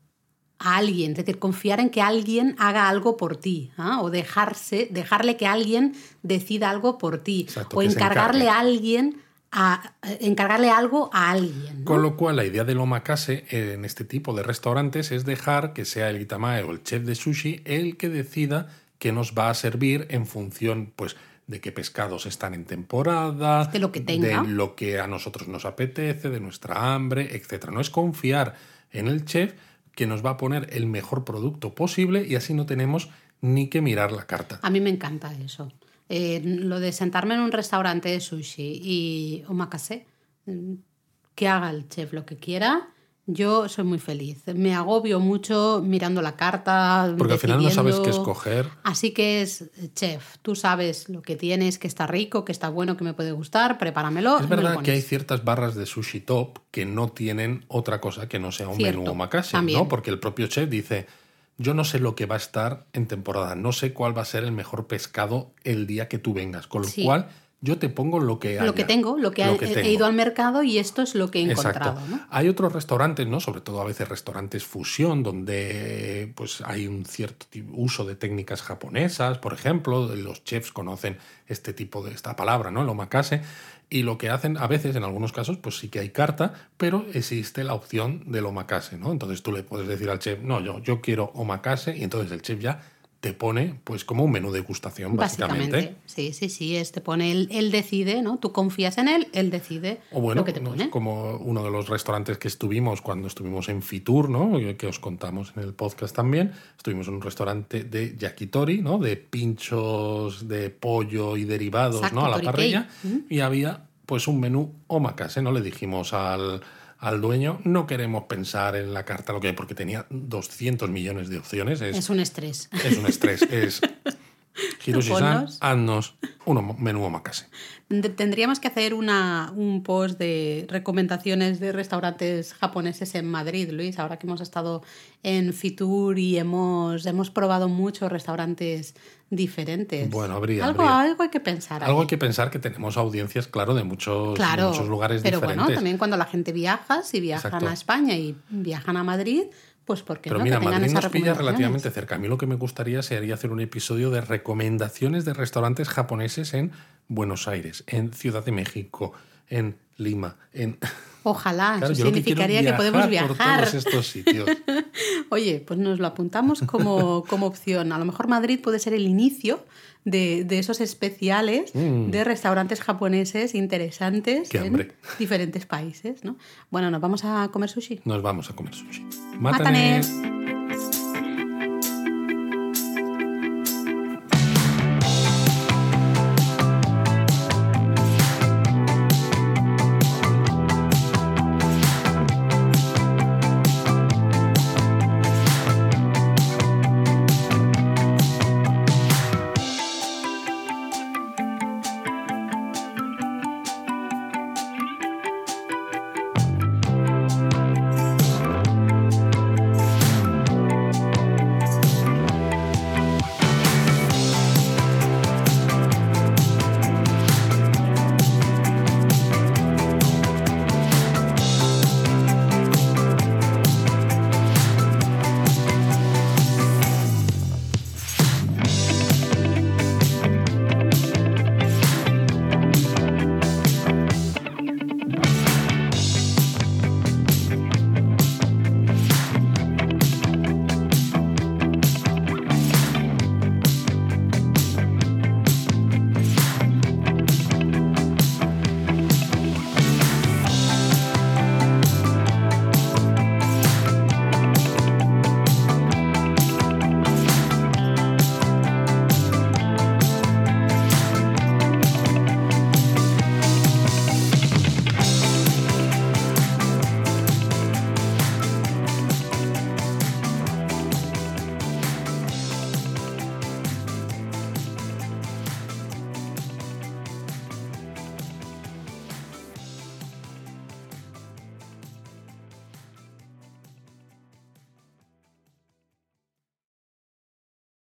Speaker 2: a alguien, es decir, confiar en que alguien haga algo por ti, ¿ah? o dejarse, dejarle que alguien decida algo por ti, o encargarle a alguien a, encargarle algo a alguien.
Speaker 1: Con lo cual, la idea del omakase en este tipo de restaurantes es dejar que sea el itamae o el chef de sushi el que decida que nos va a servir en función, pues, de qué pescados están en temporada,
Speaker 2: de lo que tenga.
Speaker 1: de lo que a nosotros nos apetece, de nuestra hambre, etc. No es confiar en el chef que nos va a poner el mejor producto posible y así no tenemos ni que mirar la carta.
Speaker 2: A mí me encanta eso. Eh, lo de sentarme en un restaurante de sushi y omakase, mm, que haga el chef lo que quiera yo soy muy feliz. Me agobio mucho mirando la carta.
Speaker 1: Porque al final no sabes qué escoger.
Speaker 2: Así que es, chef, tú sabes lo que tienes, que está rico, que está bueno, que me puede gustar, prepáramelo.
Speaker 1: Es verdad que hay ciertas barras de sushi top que no tienen otra cosa que no sea un menú omakase, ¿no? Porque el propio chef dice, yo no sé lo que va a estar en temporada, no sé cuál va a ser el mejor pescado el día que tú vengas, con lo cual yo te pongo lo que
Speaker 2: Lo que tengo, lo que, he, ido al mercado y esto es lo que he encontrado.
Speaker 1: Hay otros restaurantes, ¿no? Sobre todo a veces restaurantes fusión, donde pues hay un cierto uso de técnicas japonesas, por ejemplo, los chefs conocen este tipo de esta palabra, ¿no? El omakase. Y lo que hacen a veces, en algunos casos, pues sí que hay carta, pero existe la opción del omakase, ¿no? Entonces tú le puedes decir al chef, no, yo, yo quiero omakase, y entonces el chef ya te pone pues como un menú de degustación, básicamente.
Speaker 2: Sí, sí, sí, es, te pone, él, decide, ¿no? Tú confías en él, él decide o bueno, lo que te pone.
Speaker 1: Como uno de los restaurantes que estuvimos cuando estuvimos en Fitur, ¿no? Que os contamos en el podcast también. Estuvimos en un restaurante de yakitori, ¿no? De pinchos de pollo y derivados, ¿no? A la parrilla. Y había pues un menú omakase, ¿no? Le dijimos al al dueño, no queremos pensar en la carta lo que hay, porque tenía 200 millones de opciones.
Speaker 2: Es, un estrés.
Speaker 1: Es un estrés. es (laughs) Hiroshi-san, haznos un menú omakase.
Speaker 2: Tendríamos que hacer una, un post de recomendaciones de restaurantes japoneses en Madrid, Luis, ahora que hemos estado en Fitur y hemos, hemos probado muchos restaurantes diferentes.
Speaker 1: Bueno, habría
Speaker 2: algo, algo hay que pensar.
Speaker 1: Algo hay que pensar que tenemos audiencias, claro, de muchos, muchos lugares
Speaker 2: pero
Speaker 1: diferentes. Pero
Speaker 2: bueno, también cuando la gente viaja, si viajan a España y viajan a Madrid, pues porque
Speaker 1: Pero mira, Madrid nos pilla relativamente cerca. A mí lo que me gustaría sería hacer un episodio de recomendaciones de restaurantes japoneses en Buenos Aires, en Ciudad de México, en Lima, en...
Speaker 2: Ojalá, (laughs) eso significaría que, podemos viajar. Por
Speaker 1: todos estos sitios. (laughs)
Speaker 2: Oye, pues nos lo apuntamos como, (laughs) como opción. A lo mejor Madrid puede ser el inicio de, esos especiales mm. de restaurantes japoneses interesantes en diferentes países. ¿no? Bueno, ¿nos vamos a comer sushi?
Speaker 1: Nos vamos a comer sushi.
Speaker 2: Mátane.